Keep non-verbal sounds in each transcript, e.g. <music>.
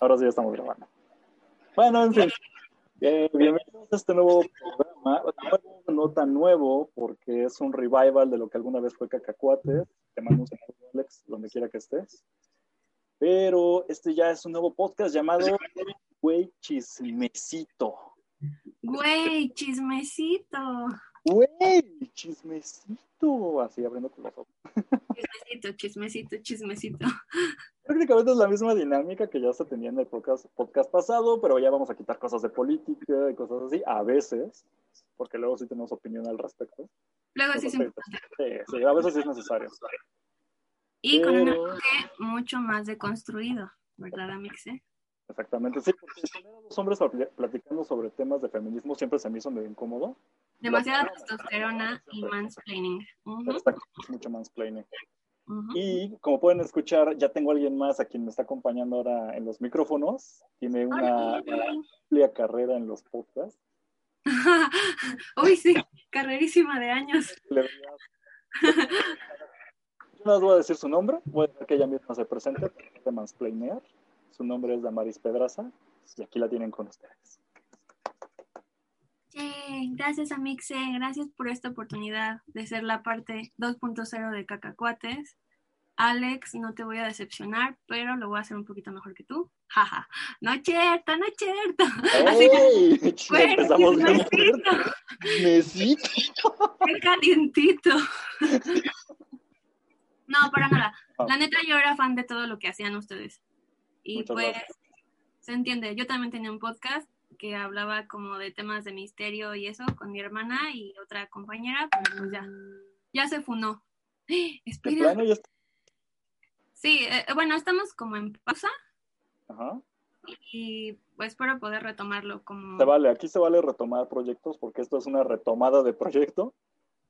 Ahora sí estamos grabando. Bueno, en fin. Eh, bienvenidos a este nuevo programa. No tan nuevo, porque es un revival de lo que alguna vez fue Cacacuates. Te mando un saludo, Alex, donde quiera que estés. Pero este ya es un nuevo podcast llamado Güey Chismecito. Güey, chismecito. Güey, chismecito. Así abriendo con los ojos. Chismecito, chismecito, chismecito. Prácticamente es la misma dinámica que ya se tenía en el podcast, podcast pasado, pero ya vamos a quitar cosas de política y cosas así, a veces, porque luego sí tenemos opinión al respecto. Luego sí, sí. Sí, sí, a veces sí es necesario. Y con un enfoque mucho más deconstruido, ¿verdad, Amixe? Exactamente, sí, porque tener a dos hombres pl- platicando sobre temas de feminismo siempre se me hizo medio incómodo. Demasiada testosterona y mansplaining. Exacto, es mucho mansplaining. Y como pueden escuchar, ya tengo a alguien más a quien me está acompañando ahora en los micrófonos. Tiene una amplia carrera en los podcasts. <laughs> Uy, sí, carrerísima de años. Le no les voy a decir su nombre, voy a dejar que ella misma se presente, de mansplainear. Su nombre es Damaris Pedraza y aquí la tienen con ustedes. Yay, gracias, Amixe. Gracias por esta oportunidad de ser la parte 2.0 de Cacacuates. Alex, no te voy a decepcionar, pero lo voy a hacer un poquito mejor que tú. Jaja. No es cierto, no es cierto. <laughs> Así que. Qué <laughs> <laughs> calientito. No, para nada. Ah. La neta, yo era fan de todo lo que hacían ustedes. Y Muchas pues, gracias. se entiende. Yo también tenía un podcast que hablaba como de temas de misterio y eso con mi hermana y otra compañera, pero pues ya, ya se funó. <gasps> Espera. plano ya está- Sí, eh, bueno, estamos como en pausa Ajá. y pues espero poder retomarlo como... Se vale, aquí se vale retomar proyectos porque esto es una retomada de proyecto.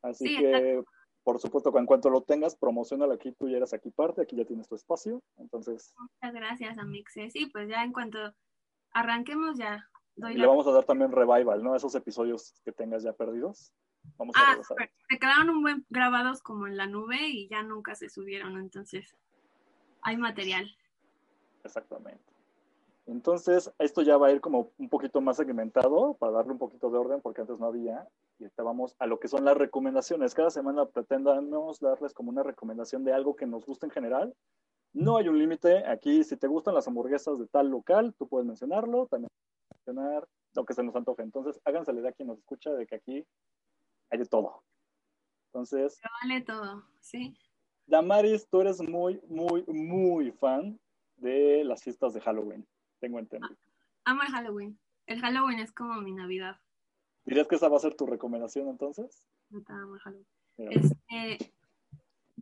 Así Sí, que, por supuesto, que en cuanto lo tengas, promocionalo aquí, tú ya eres aquí parte, aquí ya tienes tu espacio. Entonces, Muchas gracias, Amixe. Sí, pues ya en cuanto arranquemos ya doy y la le vamos a dar también revival, ¿no? Esos episodios que tengas ya perdidos. Vamos a Ah, regresar. súper. se quedaron un buen grabados como en la nube y ya nunca se subieron, entonces hay material. Exactamente. Entonces, esto ya va a ir como un poquito más segmentado para darle un poquito de orden, porque antes no había. Y ahorita vamos a lo que son las recomendaciones. Cada semana pretendamos darles como una recomendación de algo que nos guste en general. No hay un límite. Aquí, si te gustan las hamburguesas de tal local, tú puedes mencionarlo. También lo que se nos antoje. Entonces, háganse la idea a quien nos escucha de que aquí hay de todo. Entonces, Pero vale todo, ¿sí? Damaris, tú eres muy, muy, muy fan de las fiestas de Halloween. Tengo entendido. Amo el Halloween. El Halloween es como mi Navidad. ¿Dirías que esa va a ser tu recomendación entonces? Amo el Halloween. Este,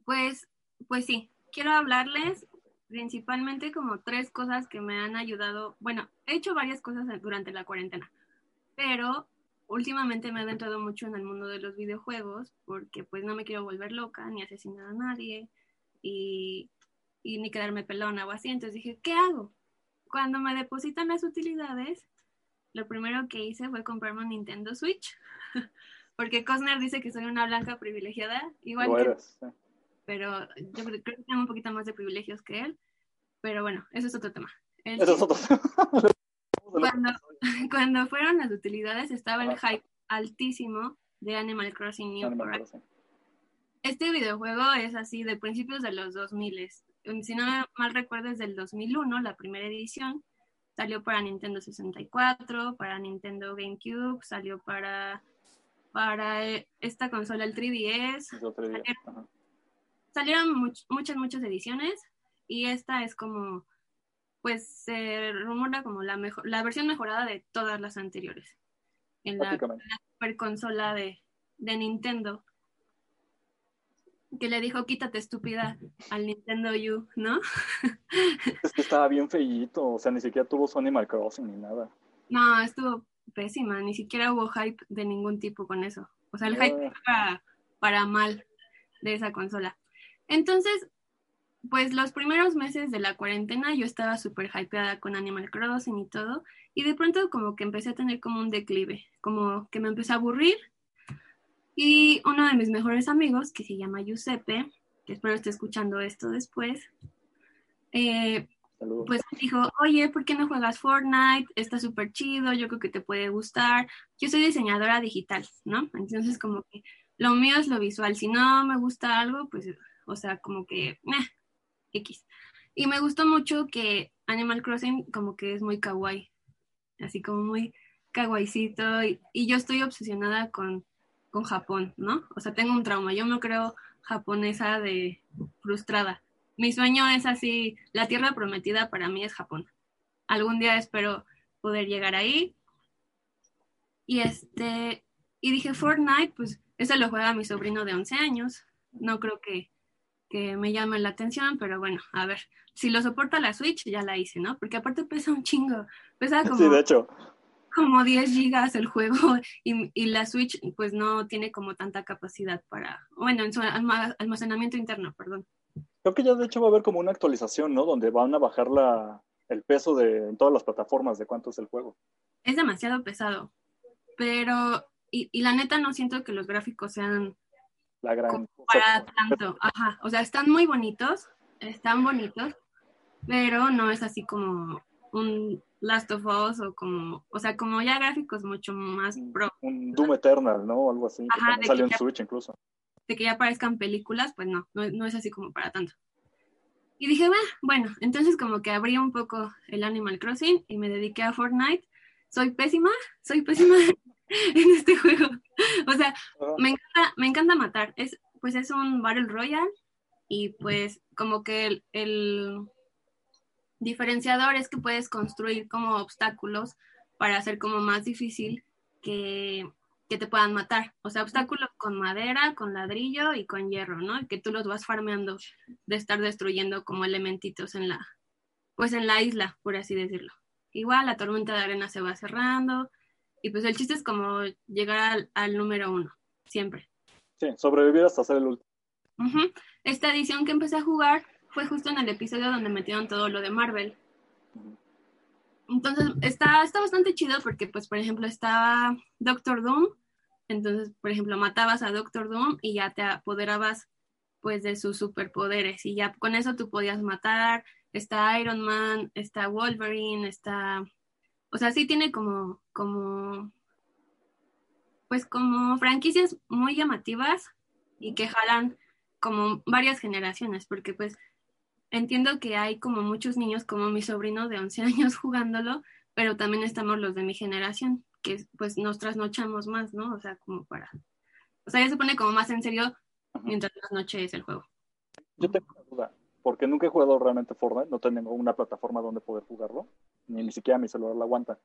pues, pues sí, quiero hablarles principalmente como tres cosas que me han ayudado. Bueno, he hecho varias cosas durante la cuarentena, pero últimamente me he adentrado mucho en el mundo de los videojuegos porque pues no me quiero volver loca ni asesinar a nadie y, y ni quedarme pelona o así. Entonces dije, ¿qué hago? Cuando me depositan las utilidades, lo primero que hice fue comprarme un Nintendo Switch. <laughs> Porque Cosner dice que soy una blanca privilegiada, igual que pero yo creo que tengo un poquito más de privilegios que él. Pero bueno, eso es otro tema. El Eso es otro. <laughs> cuando, <laughs> cuando fueron las utilidades estaba el hype altísimo de Animal Crossing New Animal Horizons. Crossing. Este videojuego es así de principios de los 2000. Si no mal recuerdo es del 2001, la primera edición. Salió para Nintendo 64, para Nintendo GameCube, salió para, para eh, esta consola, el 3DS. Es otro día. Ajá. salieron much- muchas, muchas ediciones y esta es como, pues se rumora como la, mejor, la versión mejorada de todas las anteriores en la, super consola de, de Nintendo. que le dijo quítate estúpida al Nintendo U, ¿no? <laughs> Es que estaba bien feíto, o sea, ni siquiera tuvo su Animal Crossing ni nada. No, estuvo pésima, ni siquiera hubo hype de ningún tipo con eso. O sea, el hype Ah. para, para mal de esa consola. Entonces, pues los primeros meses de la cuarentena yo estaba súper hypeada con Animal Crossing y todo, y de pronto como que empecé a tener como un declive, como que me empecé a aburrir, y uno de mis mejores amigos, que se llama Giuseppe, que espero esté escuchando esto después, eh, pues dijo, oye, ¿por qué no juegas Fortnite? Está súper chido, yo creo que te puede gustar. Yo soy diseñadora digital, ¿no? Entonces como que lo mío es lo visual. Si no me gusta algo, pues, o sea, como que, meh, X. Y me gustó mucho que Animal Crossing como que es muy kawaii, así como muy kawaiicito. Y, y yo estoy obsesionada con, con Japón, ¿no? O sea, tengo un trauma. Yo me creo japonesa de frustrada. Mi sueño es así, la tierra prometida para mí es Japón. Algún día espero poder llegar ahí. Y este, y dije Fortnite, pues ese lo juega mi sobrino de 11 años. No creo que, que me llame la atención, pero bueno, a ver, si lo soporta la Switch, ya la hice, ¿no? Porque aparte pesa un chingo, pesa como, Sí, de hecho. como 10 gigas el juego <laughs> y, y la Switch pues no tiene como tanta capacidad para, bueno, en su alma- almacenamiento interno, perdón. Creo que ya de hecho va a haber como una actualización, ¿no? Donde van a bajar la, el peso de en todas las plataformas de cuánto es el juego. Es demasiado pesado, pero, y, y la neta no siento que los gráficos sean La gran para tanto, ajá, o sea, están muy bonitos, están bonitos, pero no es así como un Last of Us o como, o sea, como ya gráficos mucho más pro, Un Doom Eternal, ¿no? Algo así. que Ajá, de salió que en Switch incluso. de que ya aparezcan películas, pues no, no, no es así como para tanto. Y dije, "Bah, bueno, entonces como que abrí un poco el Animal Crossing y me dediqué a Fortnite. Soy pésima, soy pésima <laughs> <laughs> en este juego. O sea, me encanta, me encanta matar. Es, pues es un Battle Royale y pues como que el, el diferenciador es que puedes construir como obstáculos para hacer como más difícil que, que te puedan matar. O sea, obstáculos con madera, con ladrillo y con hierro, ¿no? Y que tú los vas farmeando de estar destruyendo como elementitos en la, pues en la isla, por así decirlo. Igual la tormenta de arena se va cerrando y pues el chiste es como llegar al, al número uno, siempre. Sí, sobrevivir hasta hacer el último. Esta edición que empecé a jugar fue justo en el episodio donde metieron todo lo de Marvel. Entonces está, está bastante chido porque, pues, por ejemplo, estaba Doctor Doom. Entonces, por ejemplo, matabas a Doctor Doom y ya te apoderabas, pues, de sus superpoderes. Y ya con eso tú podías matar. Está Iron Man, está Wolverine, está... O sea, sí tiene como, como, pues, como franquicias muy llamativas y que jalan como varias generaciones, porque pues entiendo que hay como muchos niños como mi sobrino de 11 <laughs> años jugándolo, pero también estamos los de mi generación, que pues nos trasnochamos más, ¿no? O sea, como para... O sea, ya se pone como más en serio mientras las noches es el juego. Yo tengo una duda, porque nunca he jugado realmente Fortnite, no tengo una plataforma donde poder jugarlo, ni, ni siquiera mi celular la aguanta.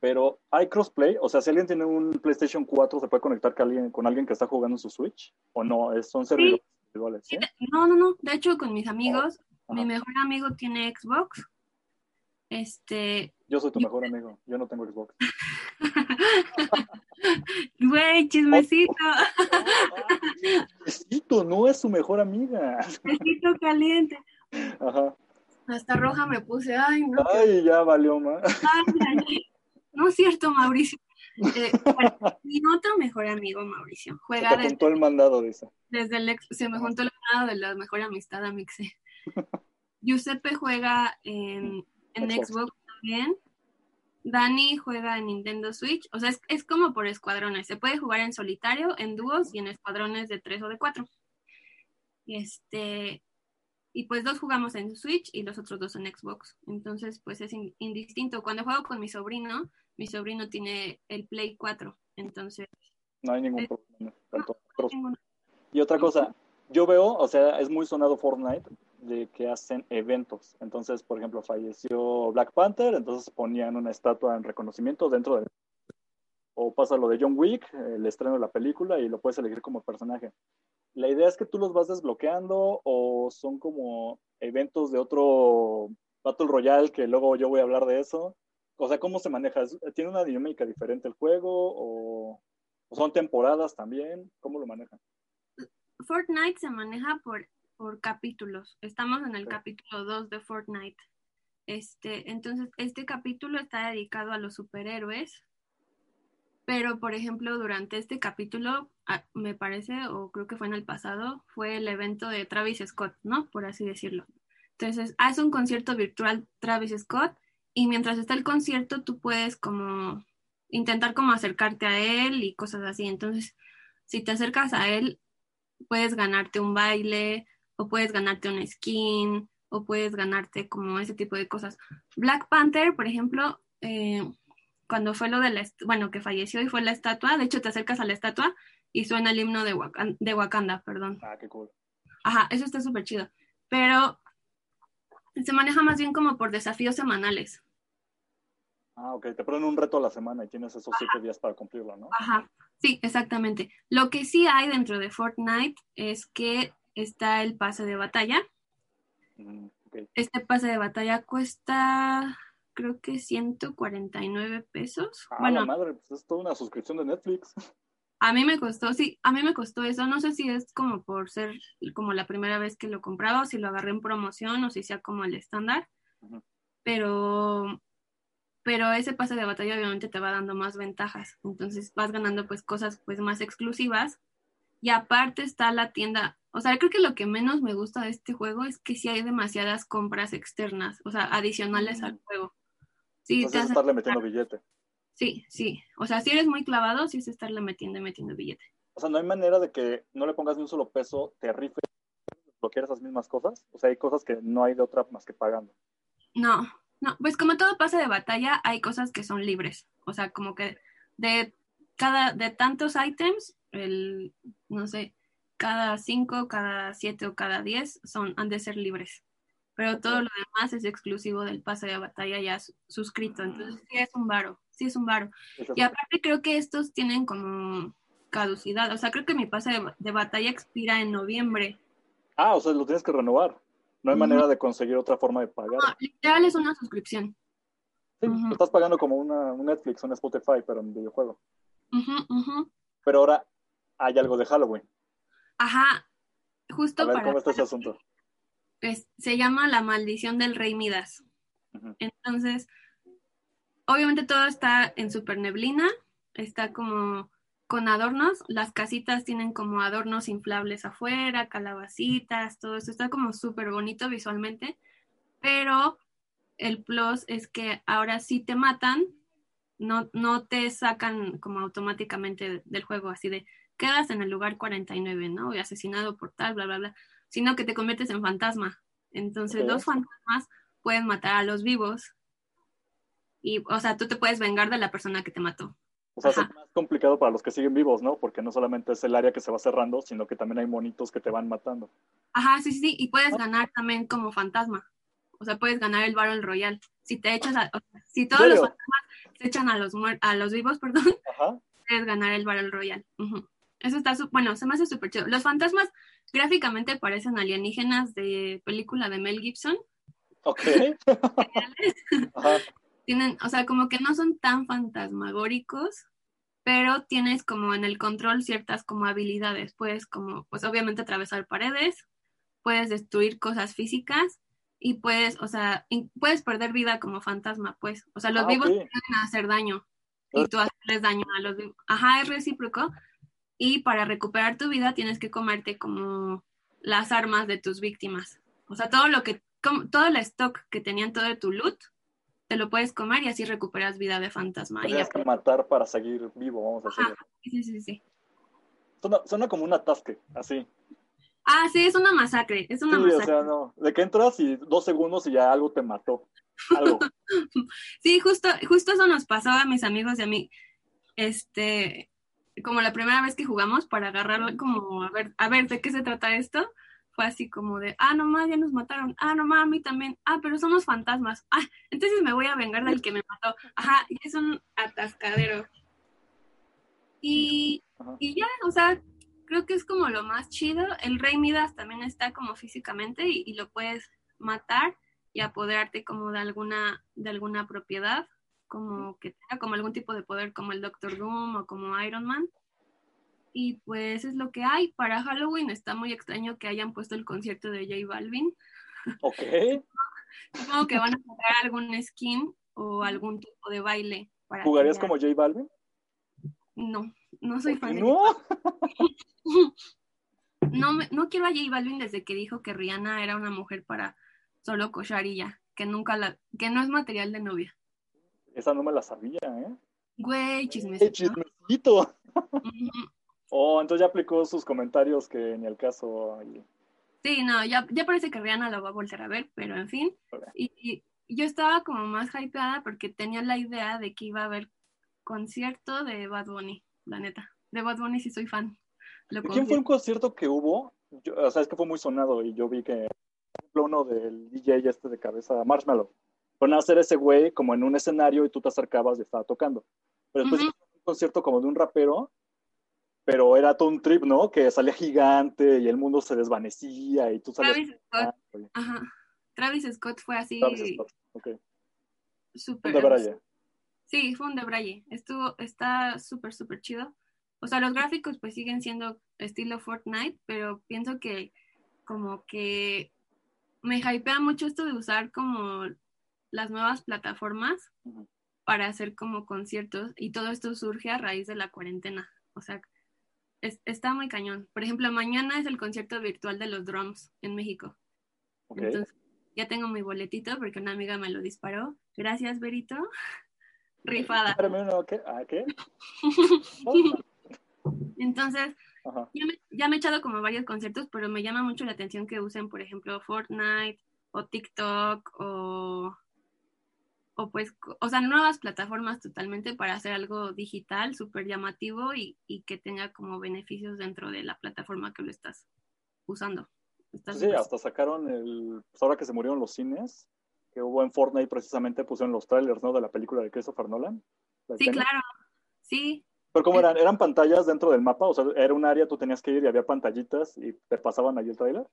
Pero hay crossplay, o sea, si alguien tiene un PlayStation 4, ¿se puede conectar con alguien, con alguien que está jugando en su Switch? ¿O no? Es- son servidores individuales, ¿sí? No, no, no. De hecho, con mis amigos, Ajá. mi mejor amigo tiene Xbox. Este, Yo soy tu mejor amigo, yo no tengo Xbox. <laughs> güey, chismecito, Necesito, no es su mejor amiga. besito caliente. Ajá. Hasta roja me puse, ay, no. Ay, ya valió más. Ay, ay, ay. No es cierto, Mauricio. Eh, bueno, mi otro mejor amigo, Mauricio, Se juega te desde, apuntó el mandado, dice. desde el ex- se me juntó el lado de la mejor amistad a Mixe. <laughs> Giuseppe juega en, en Xbox. También. Dani juega en Nintendo Switch. O sea, es, es como por escuadrones. Se puede jugar en solitario, en dúos y en escuadrones de tres o de cuatro. Y este. Y pues dos jugamos en Switch y los otros dos en Xbox. Entonces, pues es in- indistinto. Cuando juego con mi sobrino, mi sobrino tiene el Play 4. Entonces, No hay ningún Eh, problema. Tanto Y otra cosa, yo veo, o sea, es muy sonado Fortnite de que hacen eventos. Entonces, por ejemplo, falleció Black Panther, entonces ponían una estatua en reconocimiento dentro de... O pasa lo de John Wick, el estreno de la película, y lo puedes elegir como personaje. la idea es que tú los vas desbloqueando o son como eventos de otro Battle Royale que luego yo voy a hablar de eso. O sea, ¿cómo se maneja? ¿Tiene una dinámica diferente el juego o, son temporadas también? ¿Cómo lo manejan? Fortnite se maneja por, por capítulos. Estamos en el capítulo 2 de Fortnite. Este, entonces, este capítulo está dedicado a los superhéroes, pero por ejemplo, durante este capítulo, ah, me parece, o creo que fue en el pasado, fue el evento de Travis Scott, ¿no? Por así decirlo. Entonces, hace un concierto virtual Travis Scott y mientras está el concierto, tú puedes como intentar como acercarte a él y cosas así. Entonces, si te acercas a él, puedes ganarte un baile o puedes ganarte un skin o puedes ganarte como ese tipo de cosas. Black Panther, por ejemplo, eh, cuando fue lo de la, bueno, que falleció y fue la estatua, de hecho te acercas a la estatua y suena el himno de Wakanda, de Wakanda perdón. Ah, qué cool. Ajá, eso está súper chido. Pero se maneja más bien como por desafíos semanales. Ah, ok, te ponen un reto a la semana y tienes esos siete días para cumplirlo, ¿no? Ajá, sí, exactamente. Lo que sí hay dentro de Fortnite es que está el pase de batalla. Mm, este pase de batalla cuesta, creo que 149 pesos. Ah, bueno, madre, pues es toda una suscripción de Netflix. <laughs> A mí me costó, sí, a mí me costó eso. No sé si es como por ser como la primera vez que lo compraba o si lo agarré en promoción o si sea como el estándar. Pero pero ese pase de batalla obviamente te va dando más ventajas. Entonces vas ganando pues cosas pues más exclusivas. Y aparte está la tienda. O sea, creo que lo que menos me gusta de este juego es que sí hay demasiadas compras externas, o sea, adicionales al juego. Sí, Entonces te estarle metiendo billete. Sí, sí. O sea, si eres muy clavado, sí es estarle metiendo y metiendo billete. O sea, no hay manera de que no le pongas ni un solo peso, te rifes, bloquear esas mismas cosas. O sea, hay cosas que no hay de otra más que pagando. No, no, pues como todo pase de batalla, hay cosas que son libres. O sea, como que de cada, de tantos ítems, el, no sé, cada cinco, cada siete o cada diez son, han de ser libres pero todo lo demás es exclusivo del pase de batalla ya suscrito. Entonces sí es un varo, sí es un varo. Y aparte creo que estos tienen como caducidad, o sea, creo que mi pase de, batalla expira en noviembre. Ah, o sea, lo tienes que renovar. No hay manera de conseguir otra forma de pagar. No, literal es una suscripción. Sí, lo estás pagando como una, un Netflix, un Spotify, pero en videojuego. Pero ahora hay algo de Halloween. Ajá, justo A ver, ¿cómo está ese asunto? Se llama La maldición del rey Midas. Entonces, obviamente todo está en super neblina, está como con adornos, las casitas tienen como adornos inflables afuera, calabacitas, todo eso está como súper bonito visualmente, pero el plus es que ahora sí te matan, no, no te sacan como automáticamente del juego, así de quedas en el lugar 49, ¿no? Y asesinado por tal, bla, bla, bla sino que te conviertes en fantasma. Entonces, los fantasmas pueden matar a los vivos. Y, o sea, tú te puedes vengar de la persona que te mató. O sea, es más complicado para los que siguen vivos, ¿no? Porque no solamente es el área que se va cerrando, sino que también hay monitos que te van matando. Ajá, sí, sí, y puedes ganar también como fantasma. O sea, puedes ganar el Battle Royal. Si te echas a, si todos los fantasmas se echan a los a los vivos, <laughs> perdón, puedes ganar el Battle Royal. Eso está, bueno, se me hace súper chido. Los fantasmas gráficamente parecen alienígenas de película de Mel Gibson. Ok. <laughs> <laughs> Tienen, o sea, como que no son tan fantasmagóricos, pero tienes como en el control ciertas como habilidades. Puedes como, pues obviamente atravesar paredes, puedes destruir cosas físicas y puedes, o sea, puedes perder vida como fantasma, pues. O sea, los ah, vivos pueden hacer daño y tú haces daño a los vivos. Ajá, es recíproco, y para recuperar tu vida tienes que comerte como las armas de tus víctimas. O sea, todo lo que, todo el stock que tenían todo de tu loot, te lo puedes comer y así recuperas vida de fantasma. Tienes que matar para seguir vivo, vamos a decirlo. Sí, sí, sí. Suena, como un atasque, así. Ah, sí, es una masacre, es una sí, o sea, no, de que entras y dos segundos y ya algo te mató, algo. <laughs> sí, justo, justo eso nos pasó a mis amigos y a mí, este, como la primera vez que jugamos para agarrarlo como a ver, a ver de qué se trata esto, fue así como de, ah, no más, ya nos mataron, ah, no más, a mí también, ah, pero somos fantasmas, ah, entonces me voy a vengar del que me mató, ajá, y es un atascadero. Y, y ya, o sea, creo que es como lo más chido. El Rey Midas también está como físicamente y, y lo puedes matar y apoderarte como de alguna, de alguna propiedad, como que tenga como algún tipo de poder como el Doctor Doom o como Iron Man. Y pues es lo que hay. Para Halloween está muy extraño que hayan puesto el concierto de J Balvin. Ok. <laughs> Supongo que van a sacar algún skin o algún tipo de baile. Para ¿Jugarías como J Balvin? No, no soy ¿Por fan qué de no? <laughs> No, me- no quiero a J Balvin desde que dijo que Rihanna era una mujer para solo cochar y ya, que nunca la, que no es material de novia. Esa no me la sabía, ¿eh? Güey, chismecito. ¡Eh, chismecito! <laughs> Oh, entonces ya aplicó sus comentarios que ni el caso. y- Sí, no, ya, ya parece que Rihanna lo va a volver a ver, pero en fin. Y, y yo estaba como más hypeada porque tenía la idea de que iba a haber concierto de Bad Bunny, la neta. De Bad Bunny sí soy fan. Lo ¿De quién fue un concierto que hubo? Yo- o sea, es que fue muy sonado y yo vi que, por ejemplo, uno del DJ este de cabeza, Marshmallow, fueron a hacer ese güey como en un escenario y tú te acercabas y estaba tocando. Pero después Ujú. hicieron un concierto como de un rapero, pero era todo un trip, ¿no? Que salía gigante y el mundo se desvanecía y tú salías... Travis Scott, ajá. Travis Scott fue así Travis Scott, ok. súper. Un de Braille. Sí, fue un de Braille. Estuvo, está súper, súper chido. O sea, los gráficos pues siguen siendo estilo Fortnite, pero pienso que como que me hypea mucho esto de usar como las nuevas plataformas para hacer como conciertos y todo esto surge a raíz de la cuarentena. O sea, es- está muy cañón. Por ejemplo, mañana es el concierto virtual de los drums en México. Ok. Entonces, ya tengo mi boletito porque una amiga me lo disparó. Gracias, Berito. <laughs> Rifada. Uno, ¿qué? ¿Ah, qué? <laughs> Entonces, ya me, ya me he echado como varios conciertos, pero me llama mucho la atención que usen, por ejemplo, Fortnite o TikTok o, o pues, o sea, nuevas plataformas totalmente para hacer algo digital, súper llamativo y, y que tenga como beneficios dentro de la plataforma que lo estás usando. Sí, hasta sacaron el. Pues ahora que se murieron los cines, que hubo en Fortnite precisamente pusieron los trailers, ¿no? De la película de Christopher Nolan. Sí, claro. Sí, Pero ¿cómo eran? ¿Eran pantallas dentro del mapa? O sea, era un área, tú tenías que ir y había pantallitas y te pasaban ahí el trailer.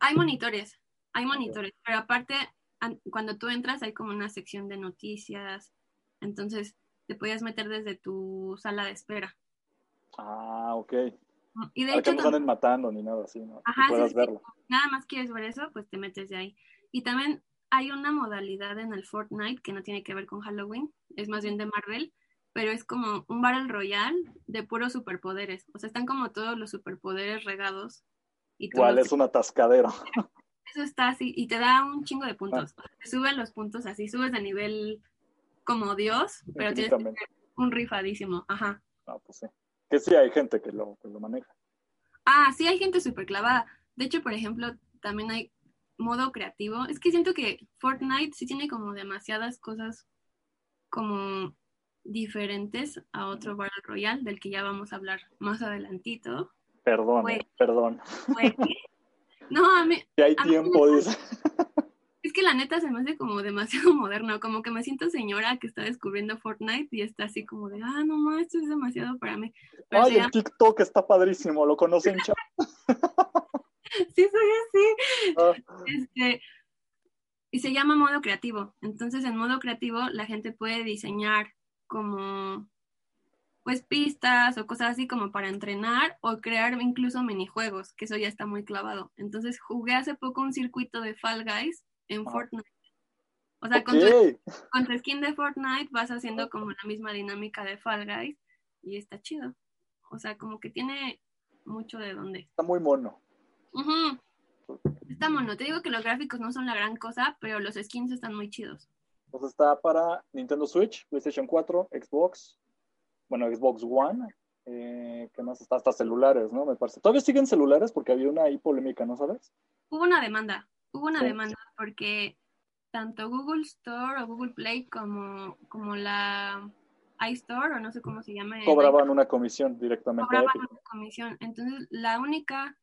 hay monitores, hay monitores, pero aparte, cuando tú entras hay como una sección de noticias, entonces te podías meter desde tu sala de espera. Ah, ok. Y de que hecho, no anden matando ni nada así, ¿no? Ajá, puedas sí, verlo. nada más quieres ver eso, pues te metes de ahí. Y también hay una modalidad en el Fortnite que no tiene que ver con Halloween, es más bien de Marvel, pero es como un Battle Royale de puros superpoderes. O sea, están como todos los superpoderes regados. Y todos Igual los- es un atascadero. <laughs> Eso está así, y te da un chingo de puntos. Te suben los puntos así, subes de nivel como Dios, pero tienes que un rifadísimo. Ajá. Ah, pues sí. Que sí hay gente que lo, que lo maneja. Ah, sí, hay gente súper clavada. De hecho, por ejemplo, también hay modo creativo. Es que siento que Fortnite sí tiene como demasiadas cosas como diferentes a otro Battle Royale, del que ya vamos a hablar más adelantito. Perdón, Güey. eh, perdón. Güey. <laughs> No, a mí, Si hay A mí tiempo, dice. <laughs> es que la neta se me hace como demasiado <laughs> moderno, como que me siento señora que está descubriendo Fortnite y está así como de, ah, no, ma, esto es demasiado para mí. Pero Ay, el TikTok está padrísimo, lo conocen, chavos. <laughs> sí, soy así. Ah, Este, y se llama modo creativo. Entonces, en modo creativo, la gente puede diseñar como pues pistas o cosas así como para entrenar o crear incluso minijuegos, que eso ya está muy clavado. Entonces, jugué hace poco un circuito de Fall Guys en. Fortnite. O sea, con, tu, con tu skin de Fortnite vas haciendo como la misma dinámica de Fall Guys y está chido. O sea, como que tiene mucho de dónde. Está muy mono. Está mono. Te digo que los gráficos no son la gran cosa, pero los skins están muy chidos. Pues está para Nintendo Switch, PlayStation 4, Xbox, bueno, Xbox One. Eh, ¿Qué más está? Hasta celulares, ¿no? Me parece. Todavía siguen celulares porque había una ahí polémica, ¿no sabes? Hubo una demanda, hubo una Sí. demanda porque tanto Google Store o Google Play como, como la iStore, o no sé cómo se llama, Cobraban una comisión directamente cobraban una comisión. Entonces, la única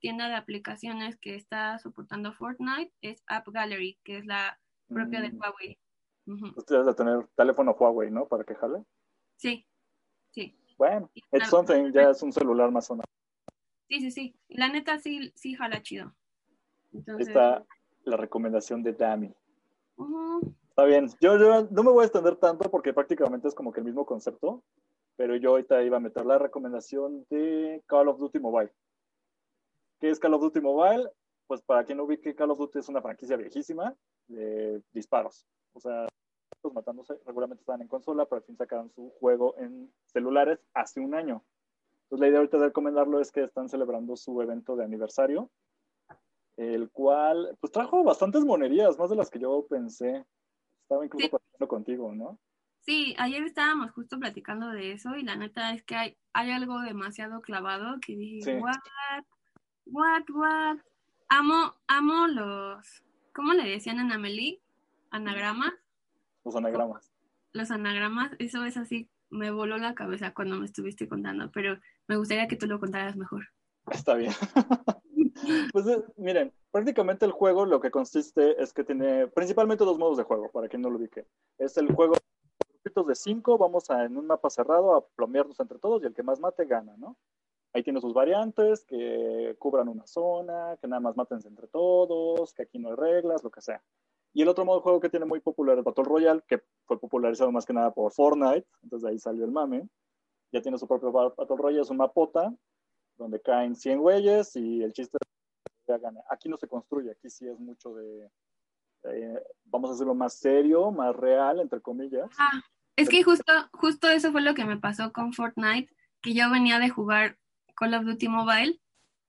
tienda de aplicaciones que está soportando Fortnite es App Gallery, que es la propia de Mm. Huawei. Ujú. Pues debes de tener teléfono Huawei, ¿no? Para que jale. Sí. Bueno, una- something, ya es un celular más sonado. Sí, sí, sí. La neta sí, sí jala chido. Entonces... Está la recomendación de Dami. Está bien. Yo, yo, no me voy a extender tanto porque prácticamente es como que el mismo concepto, pero yo ahorita iba a meter la recomendación de Call of Duty Mobile. ¿Qué es Call of Duty Mobile? Pues para quien no ubique, Call of Duty es una franquicia viejísima de disparos. O sea, los matándose regularmente estaban en consola, pero al fin sacaron su juego en celulares hace un año. Entonces la idea ahorita de recomendarlo es que están celebrando su evento de aniversario, el cual pues trajo bastantes monerías, más de las que yo pensé. Estaba incluso platicando contigo, ¿no? Sí, ayer estábamos justo platicando de eso y la neta es que hay, hay algo demasiado clavado que dije, what, what, what. Amo, amo los, ¿cómo le decían en Amelie? Anagramas. Los anagramas. Los anagramas, eso es así, me voló la cabeza cuando me estuviste contando, pero me gustaría que tú lo contaras mejor. Está bien. <laughs> pues eh, miren, prácticamente el juego lo que consiste es que tiene principalmente dos modos de juego, para quien no lo ubique. Es el juego de cinco, vamos a en un mapa cerrado a plomearnos entre todos y el que más mate gana, ¿no? Ahí tiene sus variantes, que cubran una zona, que nada más matense entre todos, que aquí no hay reglas, lo que sea. Y el otro modo de juego que tiene muy popular es Battle Royale, que fue popularizado más que nada por Fortnite, entonces ahí salió el mame. Ya tiene su propio Battle Royale, es un mapota, donde caen 100 güeyes y el chiste es que gane. Aquí no se construye, aquí sí es mucho de, eh, vamos a hacerlo más serio, más real, entre comillas. Ah, es que justo, justo eso fue lo que me pasó con Fortnite, que yo venía de jugar Call of Duty Mobile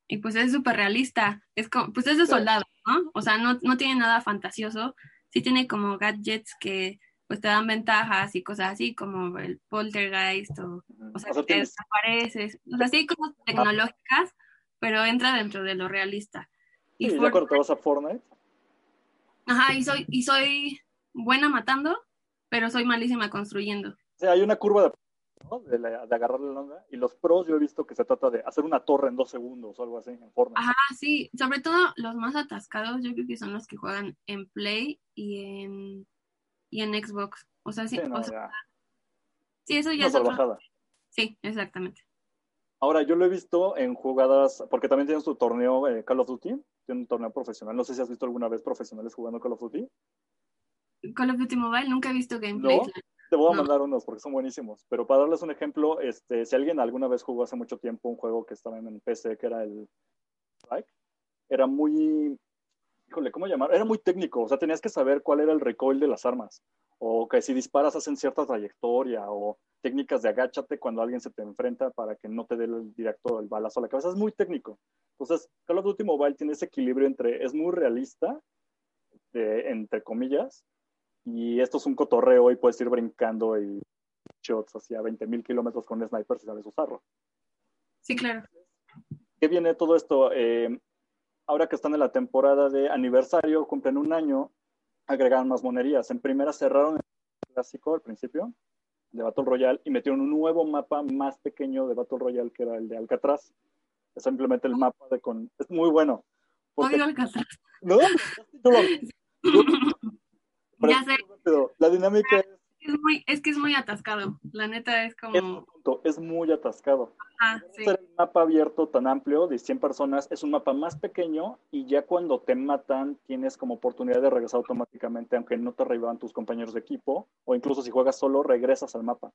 y pues es súper realista, es como, pues es de soldado, ¿no? O sea, no, no tiene nada fantasioso, sí tiene como gadgets que pues te dan ventajas y cosas así como el poltergeist o, o sea, que te desapareces, o sea, sí hay cosas tecnológicas, pero entra dentro de lo realista. Y sí, cuando te vas a Fortnite. Ajá, y soy, y soy buena matando, pero soy malísima construyendo. Sí, hay una curva de de, la, de agarrar la onda. Y los pros yo he visto que se trata de hacer una torre en dos segundos o algo así en forma. Ajá, sí, sobre todo los más atascados yo creo que son los que juegan en Play y en, y en Xbox. O sea, sí, sí eso ya es Sí, exactamente. Ahora, yo lo he visto en jugadas, porque también tienen su torneo eh, Call of Duty, tiene un torneo profesional. No sé si has visto alguna vez profesionales jugando Call of Duty. Call of Duty Mobile, nunca he visto gameplay. Te voy a mandar unos porque son buenísimos. Pero para darles un ejemplo, este, si alguien alguna vez jugó hace mucho tiempo un juego que estaba en PC, que era el era muy, híjole, ¿cómo llamar? Era muy técnico, o sea, tenías que saber cuál era el recoil de las armas, o que si disparas hacen cierta trayectoria, o técnicas de agáchate cuando alguien se te enfrenta para que no te dé el directo el balazo a la cabeza, es muy técnico. Entonces, Call of Duty Mobile tiene ese equilibrio entre, es muy realista, entre comillas, y esto es un cotorreo y puedes ir brincando y shots hacia 20.000 kilómetros con sniper si sabes usarlo. Sí, claro. ¿Qué viene todo esto? Eh, ahora que están en la temporada de aniversario, cumplen un año, agregaron más monerías. En primera cerraron el clásico al principio de Battle Royale y metieron un nuevo mapa más pequeño de Battle Royale que era el de Alcatraz. Es simplemente el mapa de con... Es muy bueno. Odio Alcatraz. ¿No? <laughs> ya sé. La dinámica es... Es, muy, es que es muy atascado. La neta es como... Es, muy atascado. Ah, sí. el mapa abierto tan amplio de 100 personas es un mapa más pequeño y ya cuando te matan tienes como oportunidad de regresar automáticamente aunque no te revivan tus compañeros de equipo o incluso si juegas solo regresas al mapa.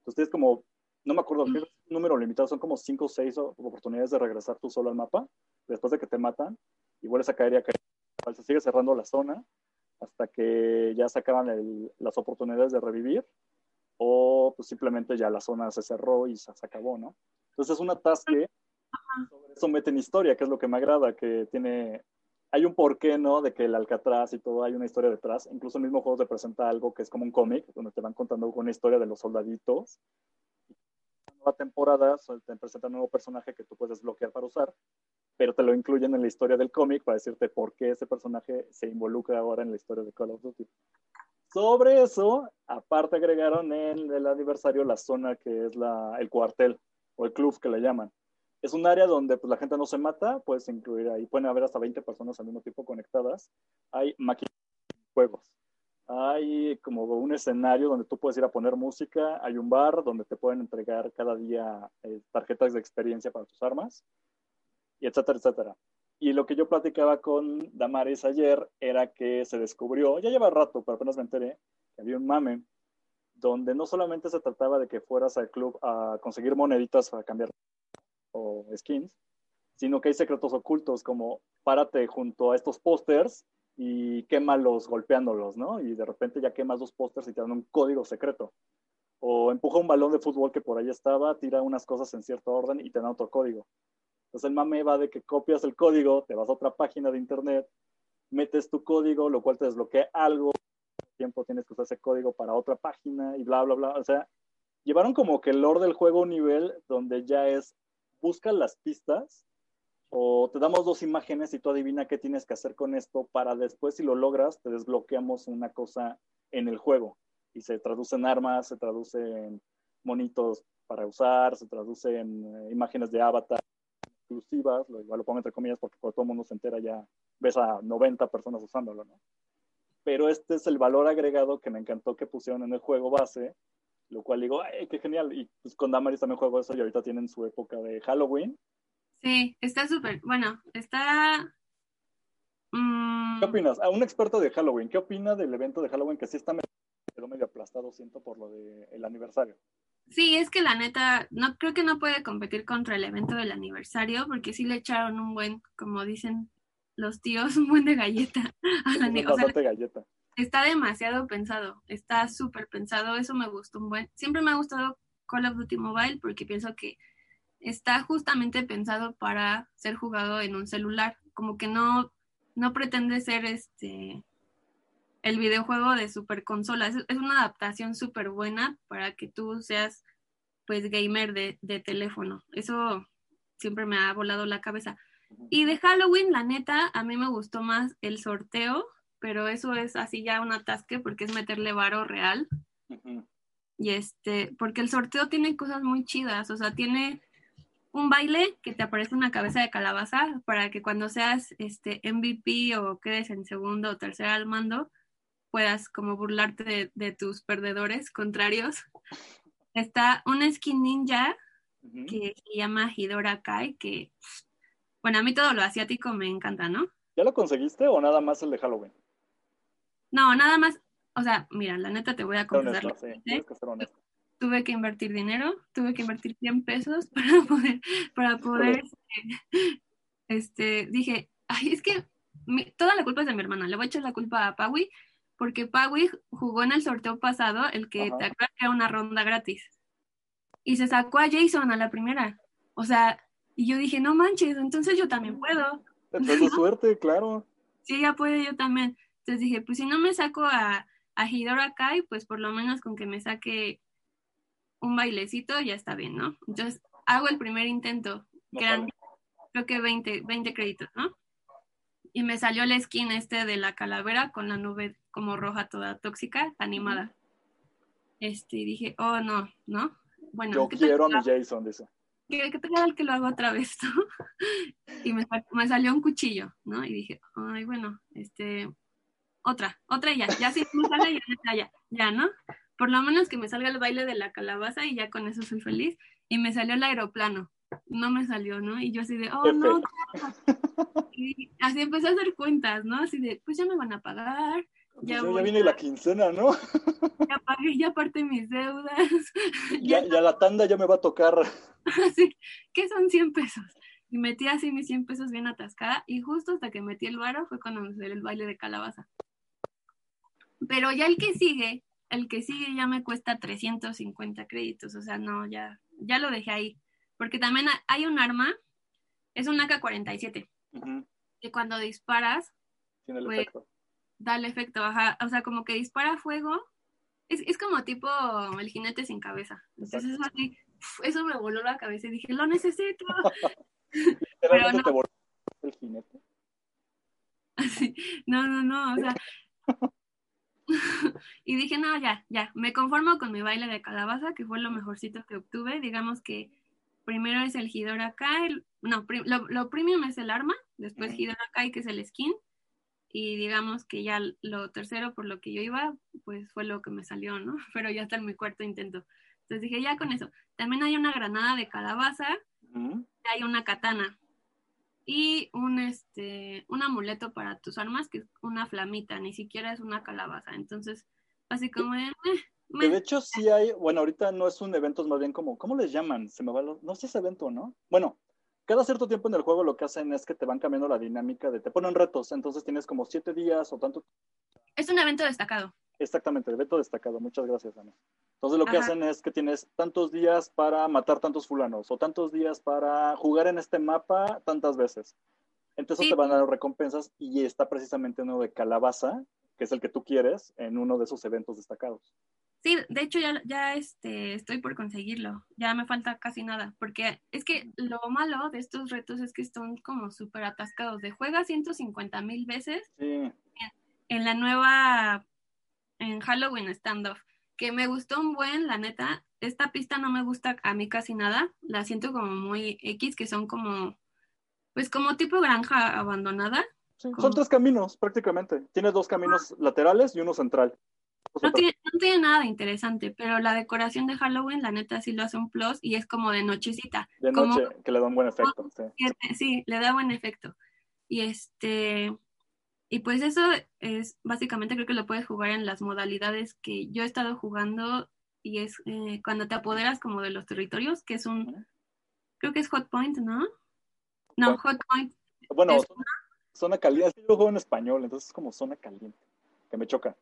Entonces tienes como, no me acuerdo, mm. número limitado, son como 5 o 6 oportunidades de regresar tú solo al mapa después de que te matan y vuelves a caer y a caer. Se sigue cerrando la zona hasta que ya se acaban las oportunidades de revivir o pues simplemente ya la zona se cerró y se, acabó, ¿no? Entonces es un atasque, sobre eso meten historia, que es lo que me agrada, que tiene, hay un porqué, ¿no? De que el Alcatraz y todo, hay una historia detrás, incluso el mismo juego te presenta algo que es como un cómic, donde te van contando una historia de los soldaditos, la temporada te presenta un nuevo personaje que tú puedes bloquear para usar pero te lo incluyen en la historia del cómic para decirte por qué ese personaje se involucra ahora en la historia de Call of Duty. Sobre eso, aparte agregaron en el aniversario la zona que es la, el cuartel o el club que le llaman. Es un área donde pues, la gente no se mata, puedes incluir ahí, pueden haber hasta 20 personas al mismo tiempo conectadas. Hay máquinas juegos. Hay como un escenario donde tú puedes ir a poner música. Hay un bar donde te pueden entregar cada día eh, tarjetas de experiencia para tus armas y etcétera, etcétera. Y lo que yo platicaba con Damaris ayer era que se descubrió, ya lleva rato, pero apenas me enteré, que había un mame donde no solamente se trataba de que fueras al club a conseguir moneditas para cambiar o skins, sino que hay secretos ocultos como párate junto a estos pósters y quémalos golpeándolos, ¿no? Y de repente ya quemas dos pósters y te dan un código secreto. O empuja un balón de fútbol que por ahí estaba, tira unas cosas en cierto orden y te dan otro código. Entonces el mame va de que copias el código, te vas a otra página de internet, metes tu código, lo cual te desbloquea algo, tiempo tienes que usar ese código para otra página y bla, bla, bla. O sea, llevaron como que el lore del juego a un nivel donde ya es, busca las pistas o te damos dos imágenes y tú adivina qué tienes que hacer con esto para después, si lo logras, te desbloqueamos una cosa en el juego. Y se traduce en armas, se traduce en monitos para usar, se traduce en eh, imágenes de avatar exclusivas, lo, igual lo pongo entre comillas porque todo el mundo se entera ya, ves a 90 personas usándolo, ¿no? Pero este es el valor agregado que me encantó que pusieron en el juego base, lo cual digo, ¡ay, qué genial! Y pues con Damaris también juego eso y ahorita tienen su época de Halloween, Sí, está súper. Bueno, está. Mm, ¿Qué opinas? A un experto de Halloween, ¿qué opina del evento de Halloween que sí está medio, medio aplastado, siento, por lo del aniversario? Sí, es que la neta, no creo que no puede competir contra el evento del aniversario, porque sí le echaron un buen, como dicen los tíos, <laughs> un buen de galleta a la galleta. Está demasiado pensado, está súper pensado, eso me gustó un buen. Siempre me ha gustado Call of Duty Mobile porque pienso que está justamente pensado para ser jugado en un celular, como que no, no pretende ser este el videojuego de super consola, es, una adaptación súper buena para que tú seas pues gamer de, de teléfono, eso siempre me ha volado la cabeza. Y de Halloween, la neta, a mí me gustó más el sorteo, pero eso es así ya un atasque porque es meterle varo real. Y este, porque el sorteo tiene cosas muy chidas, o sea, tiene un baile que te aparece una cabeza de calabaza para que cuando seas este MVP o quedes en segundo o tercero al mando, puedas como burlarte de, tus perdedores contrarios. Está un skin ninja que se llama Hidora Kai, que, bueno, a mí todo lo asiático me encanta, ¿no? ¿Ya lo conseguiste o nada más el de Halloween? No, nada más, o sea, mira, la neta te voy a confesar tuve que invertir dinero, tuve que invertir 100 pesos <laughs> para poder, para poder, este, dije, ay, es que toda la culpa es de mi hermana, le voy a echar la culpa a Paui, porque Paui jugó en el sorteo pasado, el que te acuerdas que era una ronda gratis, y se sacó a Jason a la primera, o sea, y yo dije, no manches, entonces yo también puedo. Tengo <laughs> suerte, claro. Sí, ya puede, yo también. Entonces dije, pues si no me saco a, a Hidora Kai, pues por lo menos con que me saque un bailecito, ya está bien, ¿no? Entonces hago el primer intento, que eran creo que 20, 20 créditos, ¿no? Y me salió el skin este de la calavera con la nube como roja toda tóxica, animada. Este, y dije, oh no, ¿no? Bueno, yo quiero a mi Jason, dice. ¿Qué, qué tal que lo hago otra vez, <laughs> ¿no? y me, me, salió un cuchillo, ¿no? Y dije, ay, bueno, este, otra, otra ya, ya sí me sale, ya, ya, ya, ¿no? por lo menos que me salga el baile de la calabaza y ya con eso soy feliz. Y me salió el aeroplano. No me salió, ¿no? Y yo así de, oh, no. Y así empecé a hacer cuentas, ¿no? Así de, pues ya me van a pagar. Pues ya, viene la quincena, ¿no? <laughs> Ya pagué, ya parte mis deudas. <laughs> Ya, ya, la tanda ya me va a tocar. <laughs> Así, ¿qué son 100 pesos? Y metí así mis 100 pesos bien atascada y justo hasta que metí el varo fue cuando me salió el baile de calabaza. Pero ya el que sigue, el que sigue ya me cuesta 350 créditos, o sea, no, ya, ya lo dejé ahí. Porque también hay un arma, es un AK-47, que cuando disparas, Tiene el pues, efecto. da el efecto, o sea, como que dispara fuego, es, es como tipo el jinete sin cabeza. Entonces eso así, eso me voló la cabeza y dije, lo necesito. <laughs> Pero no. te voló el jinete? <laughs> Así, no, no, no, o sea, <laughs> y dije, no, ya, ya, me conformo con mi baile de calabaza, que fue lo mejorcito que obtuve. Digamos que primero es el Hidora Kai, no, lo, lo, premium es el arma, después Hidora Kai, que es el skin, y digamos que ya lo tercero por lo que yo iba, pues fue lo que me salió, ¿no? <laughs> Pero ya está en mi cuarto intento. Entonces dije, ya con eso. También hay una granada de calabaza, y hay una katana. y un este un amuleto para tus armas que es una flamita, ni siquiera es una calabaza. Entonces, así como de, de hecho sí hay, bueno, ahorita no es un evento, es más bien como, ¿cómo les llaman? Se me va, no sé si es evento, ¿no? Bueno, cada cierto tiempo en el juego lo que hacen es que te van cambiando la dinámica de, te ponen retos, entonces tienes como siete días o tanto. Es un evento destacado. Exactamente, evento destacado, muchas gracias, Ana. Entonces lo que hacen es que tienes tantos días para matar tantos fulanos o tantos días para jugar en este mapa tantas veces. Entonces te van a dar recompensas y está precisamente uno de calabaza, que es el que tú quieres, en uno de esos eventos destacados. Sí, de hecho ya, ya este, estoy por conseguirlo, ya me falta casi nada, porque es que lo malo de estos retos es que están como súper atascados, de juega 150 mil veces en, en, la nueva, en Halloween Standoff, que me gustó un buen, la neta, esta pista no me gusta a mí casi nada, la siento como muy X, que son como, pues como tipo granja abandonada. Son tres caminos prácticamente, tiene dos caminos laterales y uno central. No tiene, nada de interesante, pero la decoración de Halloween, la neta, sí lo hace un plus y es como de nochecita. De noche, que le da un buen efecto. Sí. le da buen efecto. Y este, y pues eso es, básicamente creo que lo puedes jugar en las modalidades que yo he estado jugando y es eh, cuando te apoderas como de los territorios, que es un, creo que es Hot Point, ¿no? No, Hot Point. Bueno, zona, caliente, yo juego en español, entonces es como zona caliente, que me choca.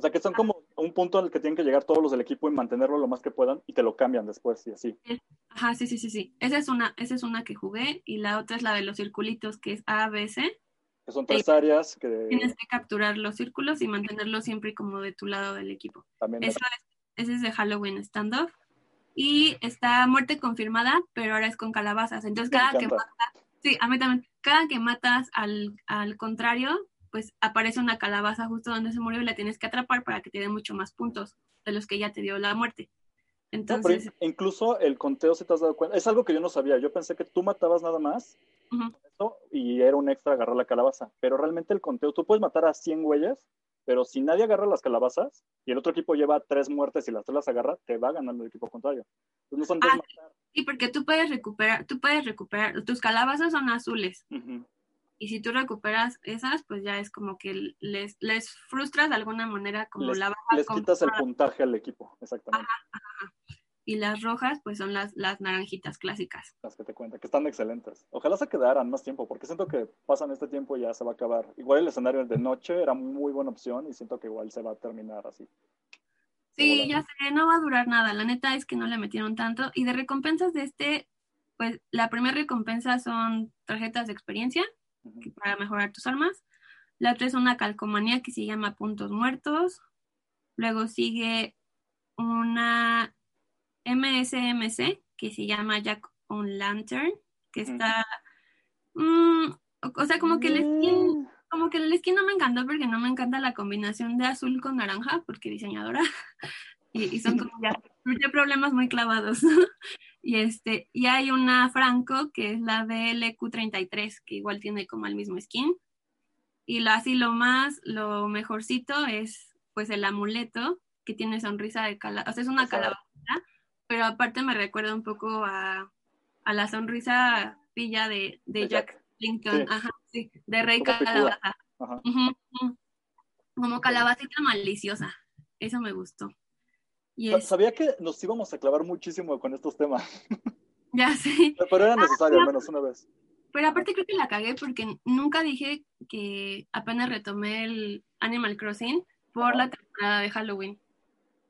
O sea, que son como un punto en el que tienen que llegar todos los del equipo y mantenerlo lo más que puedan y te lo cambian después y así. Ajá, sí, sí, sí, sí. Esa es una, esa es una que jugué y la otra es la de los circulitos, que es A, B, C. Que son tres áreas que... Tienes que capturar los círculos y mantenerlos siempre como de tu lado del equipo. También Eso es, ese es de Halloween Standoff. Y está muerte confirmada, pero ahora es con calabazas. Entonces cada que matas, sí, a mí también, cada que matas al, al contrario, pues aparece una calabaza justo donde se murió y la tienes que atrapar para que te dé mucho más puntos de los que ya te dio la muerte. Entonces, incluso el conteo, si te has dado cuenta, es algo que yo no sabía. Yo pensé que tú matabas nada más y era un extra agarrar la calabaza. Pero realmente el conteo, tú puedes matar a 100 güeyes, pero si nadie agarra las calabazas y el otro equipo lleva tres muertes y las tres las agarra, te va ganando el equipo contrario. no son ah, sí, porque tú puedes recuperar, tú puedes recuperar, tus calabazas son azules. Y si tú recuperas esas, pues ya es como que les, les frustras de alguna manera como les, la baja. Les quitas el puntaje al equipo, exactamente. Y las rojas, pues son las, las naranjitas clásicas. Las que te cuento, que están excelentes. Ojalá se quedaran más tiempo, porque siento que pasan este tiempo y ya se va a acabar. Igual el escenario de noche era muy buena opción y siento que igual se va a terminar así. Sí, ya sé, no va a durar nada. La neta es que no le metieron tanto. Y de recompensas de este, pues la primera recompensa son tarjetas de experiencia para mejorar tus armas. La otra es una calcomanía que se llama Puntos Muertos. Luego sigue una MSMC que se llama Jack on Lantern, que está... Mm, o sea, como que el skin, como que el skin no me encantó porque no me encanta la combinación de azul con naranja, porque diseñadora. <laughs> y, son como ya problemas muy clavados. <laughs> Y, este, y hay una Franco, que es la DLQ33, que igual tiene como el mismo skin. Y lo, así lo más, lo mejorcito es pues el amuleto, que tiene sonrisa de calabaza. O sea, es una calabaza, pero aparte me recuerda un poco a, a la sonrisa pilla de, de, Jack, Lincoln, Ajá, sí, de Rey Calabaza. Como calabacita maliciosa. Eso me gustó. Sabía que nos íbamos a clavar muchísimo con estos temas. <laughs> Ya sé. <laughs> Pero era necesario, al menos una vez. Pero aparte creo que la cagué porque nunca dije que apenas retomé el Animal Crossing por la temporada de Halloween.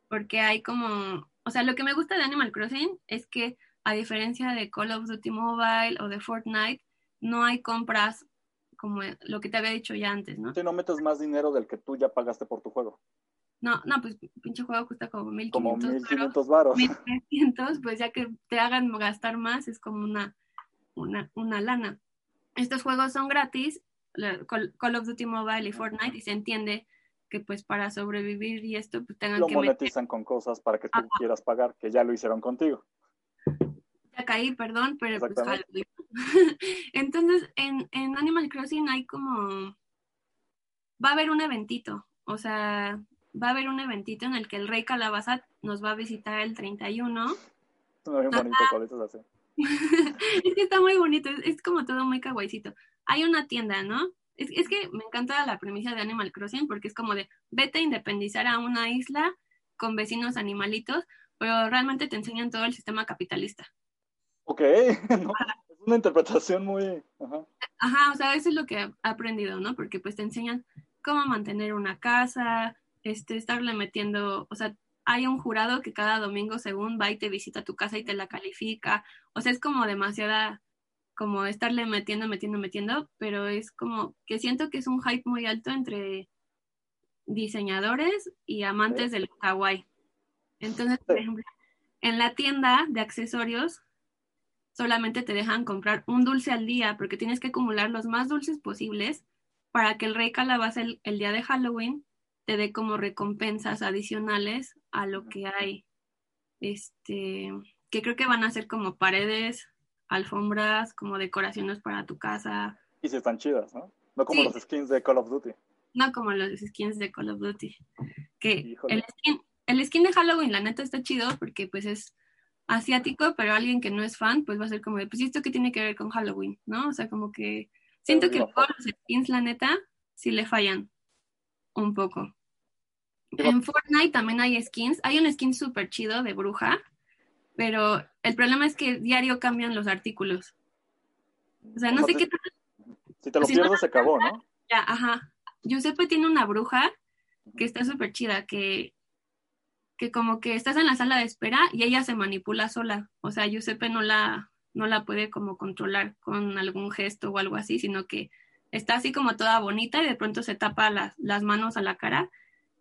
Porque hay como, o sea, lo que me gusta de Animal Crossing es que a diferencia de Call of Duty Mobile o de Fortnite, no hay compras como lo que te había dicho ya antes, ¿no? Si no metes más dinero del que tú ya pagaste por tu juego. No, no, pues pinche juego cuesta como 1500. Como 1500 varos. 1300, pues ya que te hagan gastar más es como una, una, una lana. Estos juegos son gratis, Call, of Duty Mobile y Fortnite, y se entiende que pues para sobrevivir y esto pues tengan lo que monetizan con cosas para que tú quieras pagar, que ya lo hicieron contigo. Ya caí, perdón, pero pues <laughs> Entonces, en, en Animal Crossing hay como... Va a haber un eventito, o sea, va a haber un eventito en el que el rey Calabaza nos va a visitar el 31. Bien bonito, así. <laughs> es que está muy bonito, es, como todo muy kawaiicito. Hay una tienda, ¿no? Es, es, que me encanta la premisa de Animal Crossing porque es como de vete a independizar a una isla con vecinos animalitos, pero realmente te enseñan todo el sistema capitalista. Ok, <laughs> es una interpretación muy... Ajá. Ajá, o sea, eso es lo que he aprendido, ¿no? Porque pues te enseñan cómo mantener una casa, este, estarle metiendo, o sea, hay un jurado que cada domingo según va y te visita tu casa y te la califica. O sea, es como demasiada, como estarle metiendo, metiendo, metiendo, pero es como que siento que es un hype muy alto entre diseñadores y amantes del kawaii. Entonces, por ejemplo, en la tienda de accesorios solamente te dejan comprar un dulce al día porque tienes que acumular los más dulces posibles para que el rey calabaza el, el día de Halloween te dé como recompensas adicionales a lo que hay. Este, que creo que van a ser como paredes, alfombras, como decoraciones para tu casa. Y si están chidas, ¿no? No como los skins de Call of Duty. No como los skins de Call of Duty. Que el skin, el skin de Halloween, la neta, está chido porque pues es asiático, pero alguien que no es fan, pues va a ser como de, pues esto que tiene que ver con Halloween, ¿no? O sea, como que siento que todos los skins, la neta, sí le fallan un poco. En Fortnite también hay skins. Hay un skin súper chido de bruja, pero el problema es que diario cambian los artículos. O sea, no sé qué Si te lo pierdes, se acabó, ¿no? Ya, ajá. Giuseppe tiene una bruja que está súper chida, que, que como que estás en la sala de espera y ella se manipula sola. O sea, Giuseppe no la, no la puede como controlar con algún gesto o algo así, sino que está así como toda bonita y de pronto se tapa las, las manos a la cara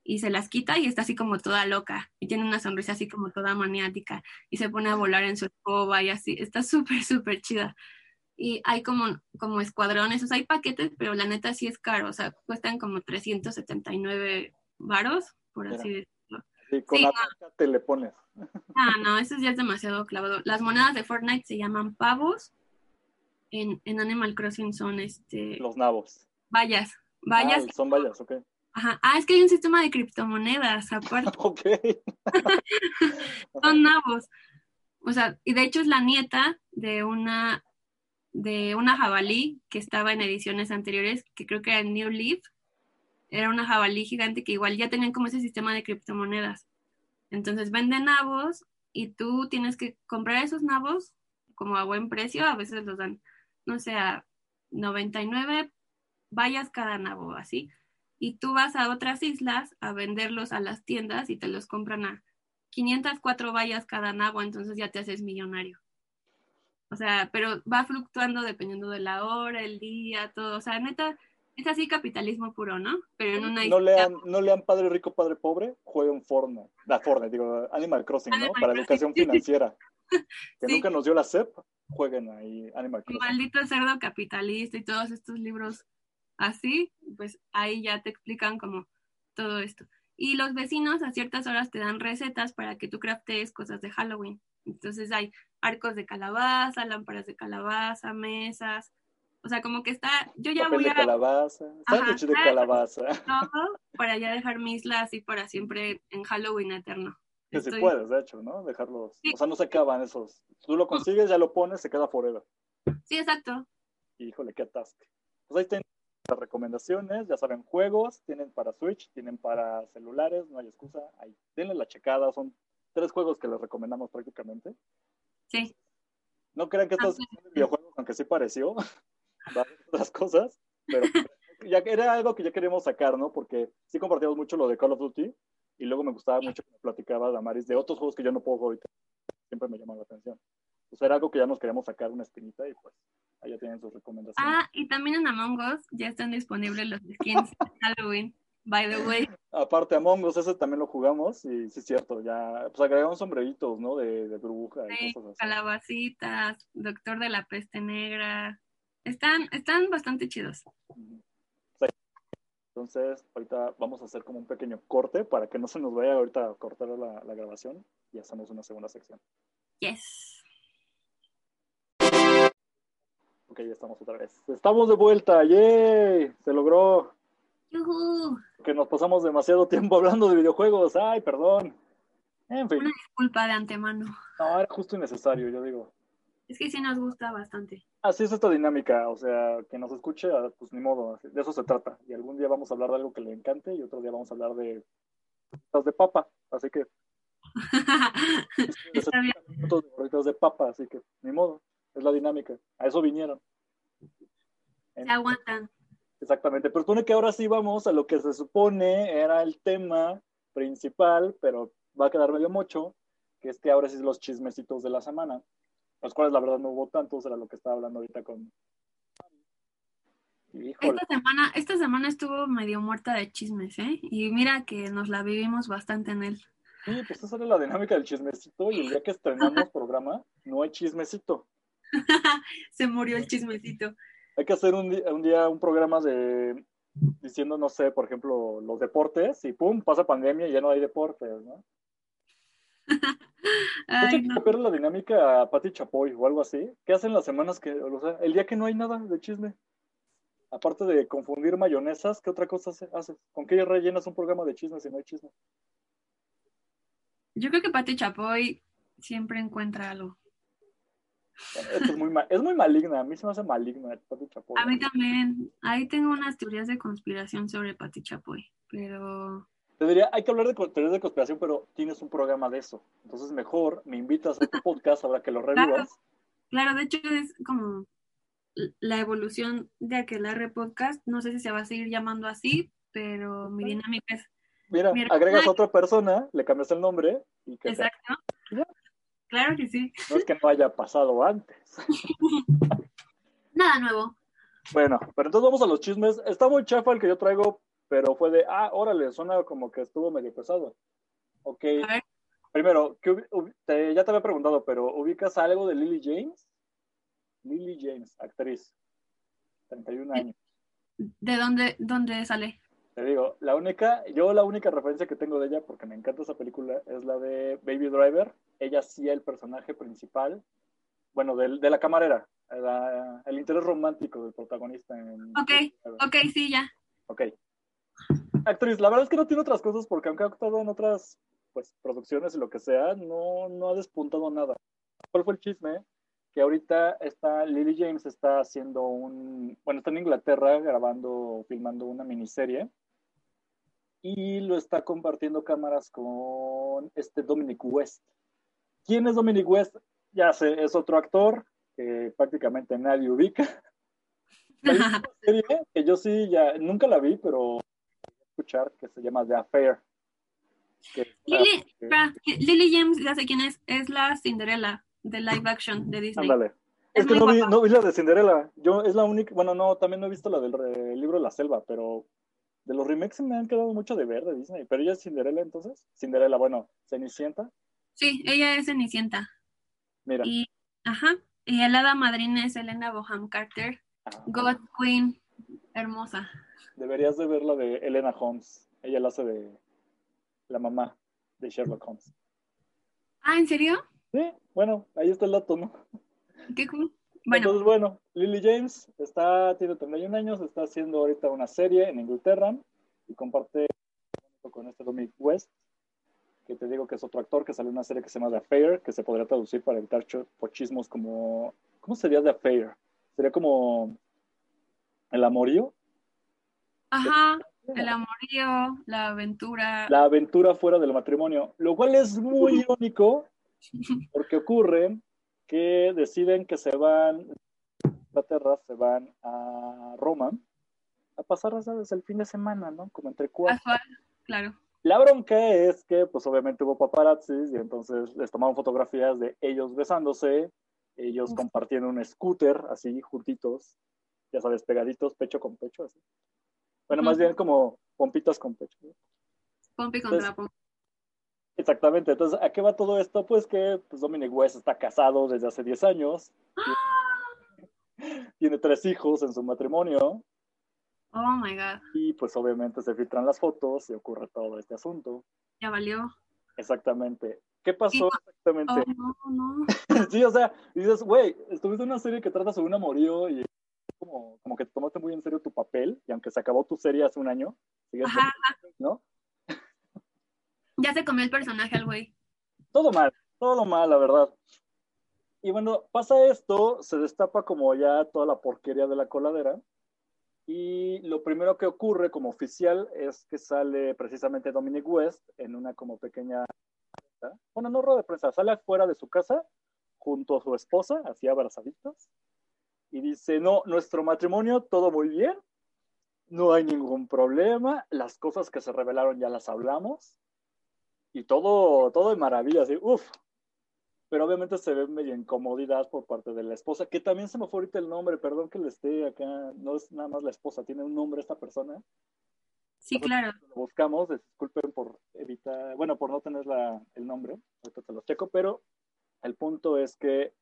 y se las quita y está así como toda loca y tiene una sonrisa así como toda maniática y se pone a volar en su escoba y así, está súper, súper chida. Y hay como, como escuadrones, o sea, hay paquetes, pero la neta sí es caro, o sea, cuestan como 379 varos, por así decirlo. Sí, con la te le pones. Ah, no, eso ya es demasiado clavado. Las monedas de Fortnite se llaman pavos. En, en Animal Crossing son este. Los nabos. Vallas. Vallas. Ah, son vallas, ok. Ajá. Ah, es que hay un sistema de criptomonedas aparte. <laughs> ok. <laughs> Son nabos. O sea, y de hecho es la nieta de una de una jabalí que estaba en ediciones anteriores, que creo que era New Leaf. Era una jabalí gigante que igual ya tenían como ese sistema de criptomonedas. Entonces venden nabos y tú tienes que comprar esos nabos como a buen precio, a veces los dan, no sé, a 99 vallas cada nabo, así y tú vas a otras islas a venderlos a las tiendas y te los compran a 504 vallas cada nabo, entonces ya te haces millonario. O sea, pero va fluctuando dependiendo de la hora, el día, todo. O sea, neta, es así capitalismo puro, ¿no? Pero en una no lean, no lean Padre Rico, Padre Pobre, jueguen Fortnite. La Fortnite, digo, Animal Crossing, ¿no? Para educación financiera. <laughs> Que nunca nos dio la CEP, jueguen ahí Animal Crossing. Maldito cerdo capitalista y todos estos libros así, pues ahí ya te explican como todo esto. Y los vecinos a ciertas horas te dan recetas para que tú craftees cosas de Halloween. Entonces hay arcos de calabaza, lámparas de calabaza, mesas. O sea, como que está, yo ya voy de calabaza, sándwich de calabaza. Todo para ya dejar mis isla y para siempre en Halloween eterno. Que si puedes, de hecho, ¿no? Dejarlos. O sea, no se acaban esos. Tú lo consigues, ya lo pones, se queda forever. Sí, exacto. Híjole, qué atasque. Pues ahí ten las recomendaciones, ya saben, juegos, tienen para Switch, tienen para celulares, no hay excusa, ahí denle la checada, son tres juegos que les recomendamos prácticamente. Sí. No crean que estos son videojuegos, aunque sí pareció, <laughs> otras cosas, pero ya era algo que ya queríamos sacar, ¿no? Porque sí compartíamos mucho lo de Call of Duty y luego me gustaba mucho que me platicaba Damaris de otros juegos que yo no puedo ahorita, siempre me llaman la atención. Pues era algo que ya nos queríamos sacar una espinita y pues Ahí ya tienen sus recomendaciones. Ah, y también en Among Us ya están disponibles los skins de <laughs> Halloween, by the way. Aparte, Among Us, ese también lo jugamos y sí es cierto, ya, pues agregamos sombreritos, ¿no? De, de bruja y cosas así. Calabacitas, Doctor de la Peste Negra. Están, están bastante chidos. Entonces, ahorita vamos a hacer como un pequeño corte para que no se nos vaya ahorita a cortar la, la grabación y hacemos una segunda sección. Yes. Ok, ya estamos otra vez. Estamos de vuelta, ¡yay! Se logró. Que nos pasamos demasiado tiempo hablando de videojuegos. Ay, perdón. En fin. Una disculpa de antemano. No, era justo innecesario, yo digo. Es que sí nos gusta bastante. Así es esta dinámica, o sea, que nos escuche, ah, pues ni modo, de eso se trata. Y algún día vamos a hablar de algo que le encante y otro día vamos a hablar de de papa, así que <laughs> Está bien. de papa, así que ni modo, es la dinámica. A eso vinieron. Se aguantan. Exactamente, pero supone que ahora sí vamos a lo que se supone era el tema principal, pero va a quedar medio mocho, que es que ahora sí los chismecitos de la semana, los cuales la verdad no hubo tantos, era lo que estaba hablando ahorita con... Híjole, Esta semana, esta semana estuvo medio muerta de chismes, ¿eh? Y mira que nos la vivimos bastante en él. sí, pues esa era la dinámica del chismecito y el día que estrenamos <laughs> programa no hay chismecito. <laughs> Se murió el chismecito. Hay que hacer un, un día un programa de diciendo, no sé, por ejemplo, los deportes y pum, pasa pandemia y ya no hay deportes, ¿no? Ay, hay que no. la dinámica a Pati Chapoy o algo así. ¿Qué hacen las semanas que, o sea, el día que no hay nada de chisme? Aparte de confundir mayonesas, ¿qué otra cosa hace- haces? ¿Con qué rellenas un programa de chisme si no hay chisme? Yo creo que Pati Chapoy siempre encuentra algo. Esto es muy, es muy maligna, a mí se me hace maligna Pati Chapoy. A mí también. Ahí tengo unas teorías de conspiración sobre Pati Chapoy, pero Te diría, hay que hablar de teorías de conspiración, pero tienes un programa de eso. Entonces, mejor me invitas a tu podcast ahora que lo revivas. claro, de hecho es como la evolución de aquel podcast. No sé si se va a seguir llamando así, pero mi dinámica es Mira, agregas a otra persona, le cambias el nombre y que exacto. Claro que sí. no es que no haya pasado antes. <laughs> Nada nuevo. Bueno, pero entonces vamos a los chismes. Está muy chafa el que yo traigo, pero fue de, ah, órale, suena como que estuvo medio pesado. Ok, primero, ¿qué ubi- ubi- te- ya te había preguntado, pero ¿ubicas algo de Lily James? Lily James, actriz, 31 años. ¿De dónde, dónde sale? Te digo, la única, yo la única referencia que tengo de ella, porque me encanta esa película, es la de Baby Driver. Ella hacía el personaje principal, bueno, del- de, la camarera, la- el interés romántico del protagonista. En Ok. Ok, sí, ya. Ok. Actriz, la verdad es que no tiene otras cosas porque aunque ha actuado en otras pues, producciones y lo que sea, no, no ha despuntado nada. ¿Cuál fue el chisme? Que ahorita está, Lily James está haciendo un, bueno, está en Inglaterra grabando, filmando una miniserie y lo está compartiendo cámaras con este Dominic West. ¿Quién es Dominic West? Ya sé, es otro actor que prácticamente nadie ubica. <laughs> Hay una serie que yo sí ya nunca la vi, pero escuchar que se llama The Affair. Lily, Lily James, ya sé quién es, es la Cinderella de live action de Disney. Ándale. Es Es que no vi, no vi la de Cinderella. Yo es la única, bueno, no, también no he visto la del re- libro de la selva, pero de los remakes me han quedado mucho de ver de Disney. Pero ella es Cinderella entonces. Cinderella, bueno, Cenicienta. Sí, ella es Cenicienta. Mira. Y, ajá, y el hada madrina es Elena Boham Carter, ah, God Queen, hermosa. Deberías de ver la de Elena Holmes. Ella la hace de la mamá de Sherlock Holmes. Ah, ¿en serio? Sí, bueno, ahí está el dato, ¿no? Qué cool. Bueno, Entonces, bueno, Lily James está, tiene 31 años, está haciendo ahorita una serie en Inglaterra y comparte con este Dominic West, que te digo que es otro actor que salió en una serie que se llama The Affair, que se podría traducir para evitar pochismos como... ¿Cómo sería The Affair? Sería como el amorío, ajá, <laughs> el amorío, la aventura. la aventura fuera del matrimonio, lo cual es muy <laughs> irónico porque ocurre que deciden que se van de Inglaterra, se van a Roma a pasar ¿sabes? el fin de semana, ¿no? Como entre cuatro. Casual, claro. La bronca es que, pues obviamente hubo paparazzis y entonces les tomaron fotografías de ellos besándose, ellos Uf. compartiendo un scooter, así juntitos, ya sabes, pegaditos, pecho con pecho, así. Bueno, más bien como pompitas con pecho. ¿no? Pompi contra Entonces- Pompi. Exactamente, entonces, ¿a qué va todo esto? Pues que pues, Dominic West está casado desde hace 10 años, tiene tres hijos en su matrimonio Oh my god, y pues obviamente se filtran las fotos y ocurre todo este asunto. ya valió. Exactamente. ¿Qué pasó Oh, exactamente? no, no. <laughs> Sí, o sea, dices, güey, estuviste en una serie que trata sobre un amorío y como, como que te tomaste muy en serio tu papel y aunque se acabó tu serie hace un año, sigues Ajá, <laughs> ¿no? ya se comió el personaje al güey. Todo mal, todo mal, la verdad. Y bueno, pasa esto, se destapa como ya toda la porquería de la coladera. Y lo primero que ocurre como oficial es que sale precisamente Dominic West en una como pequeña, bueno, no rueda de prensa, sale afuera de su casa junto a su esposa, así abrazaditos, y dice, no, nuestro matrimonio todo muy bien, no hay ningún problema, las cosas que se revelaron ya las hablamos, y todo, todo de maravilla, así, uff, pero obviamente se ve medio incomodidad por parte de la esposa, que también se me fue ahorita el nombre, perdón que le esté acá, no es nada más la esposa, tiene un nombre esta persona. Sí, claro. Lo buscamos, disculpen por evitar, bueno, por no tener la, el nombre, ahorita te lo checo, pero el punto es que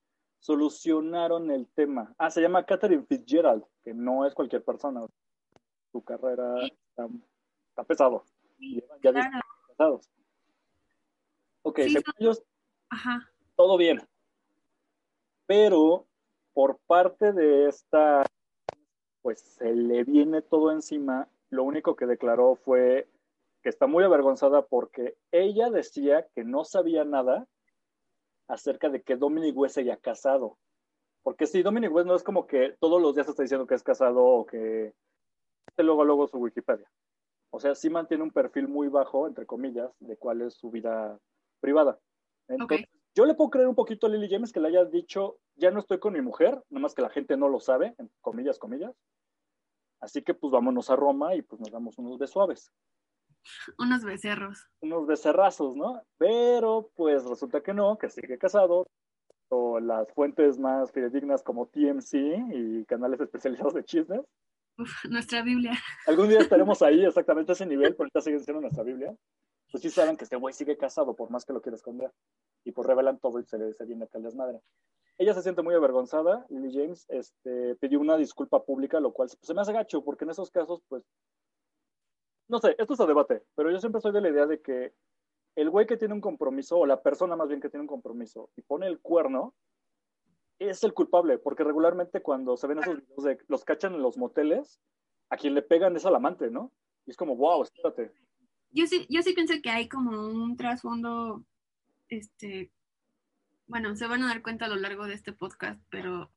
solucionaron el tema. Ah, se llama Catherine Fitzgerald, que no es cualquier persona. Su carrera está, pesado. Sí, ya claro. pesados. Ok, Sí, según ellos, Ajá. todo bien. Pero por parte de esta, pues se le viene todo encima. Lo único que declaró fue que está muy avergonzada porque ella decía que no sabía nada acerca de que Dominic West se haya casado. Porque si Dominic West no es como que todos los días está diciendo que es casado o que este luego luego su Wikipedia. O sea, sí mantiene un perfil muy bajo, entre comillas, de cuál es su vida privada. Entonces, yo le puedo creer un poquito a Lily James que le haya dicho, ya no estoy con mi mujer, nomás que la gente no lo sabe, en comillas, comillas. Así que pues vámonos a Roma y pues nos damos unos besos suaves, <laughs> Unos becerros. unos becerrazos, ¿no? Pero pues resulta que no, que sigue casado. O las fuentes más fidedignas como TMC y canales <laughs> especializados de chismes. Uf, nuestra Biblia. Algún día estaremos ahí <laughs> exactamente a ese nivel, pero ahorita siguen siendo nuestra Biblia. Pues sí saben que este güey sigue casado, por más que lo quiera esconder. Y pues revelan todo y se le se viene acá el desmadre. Ella se siente muy avergonzada, Lily James, este, pidió una disculpa pública, lo cual pues, se me hace gacho, porque en esos casos, pues, no sé, esto es a debate, pero yo siempre soy de la idea de que el güey que tiene un compromiso, o la persona más bien que tiene un compromiso, y pone el cuerno, es el culpable, porque regularmente cuando se ven esos videos de los cachan en los moteles, a quien le pegan es al amante, ¿no? Y es como, wow, espérate. Yo sí, yo sí pienso que hay como un trasfondo, este, bueno, se van a dar cuenta a lo largo de este podcast, pero,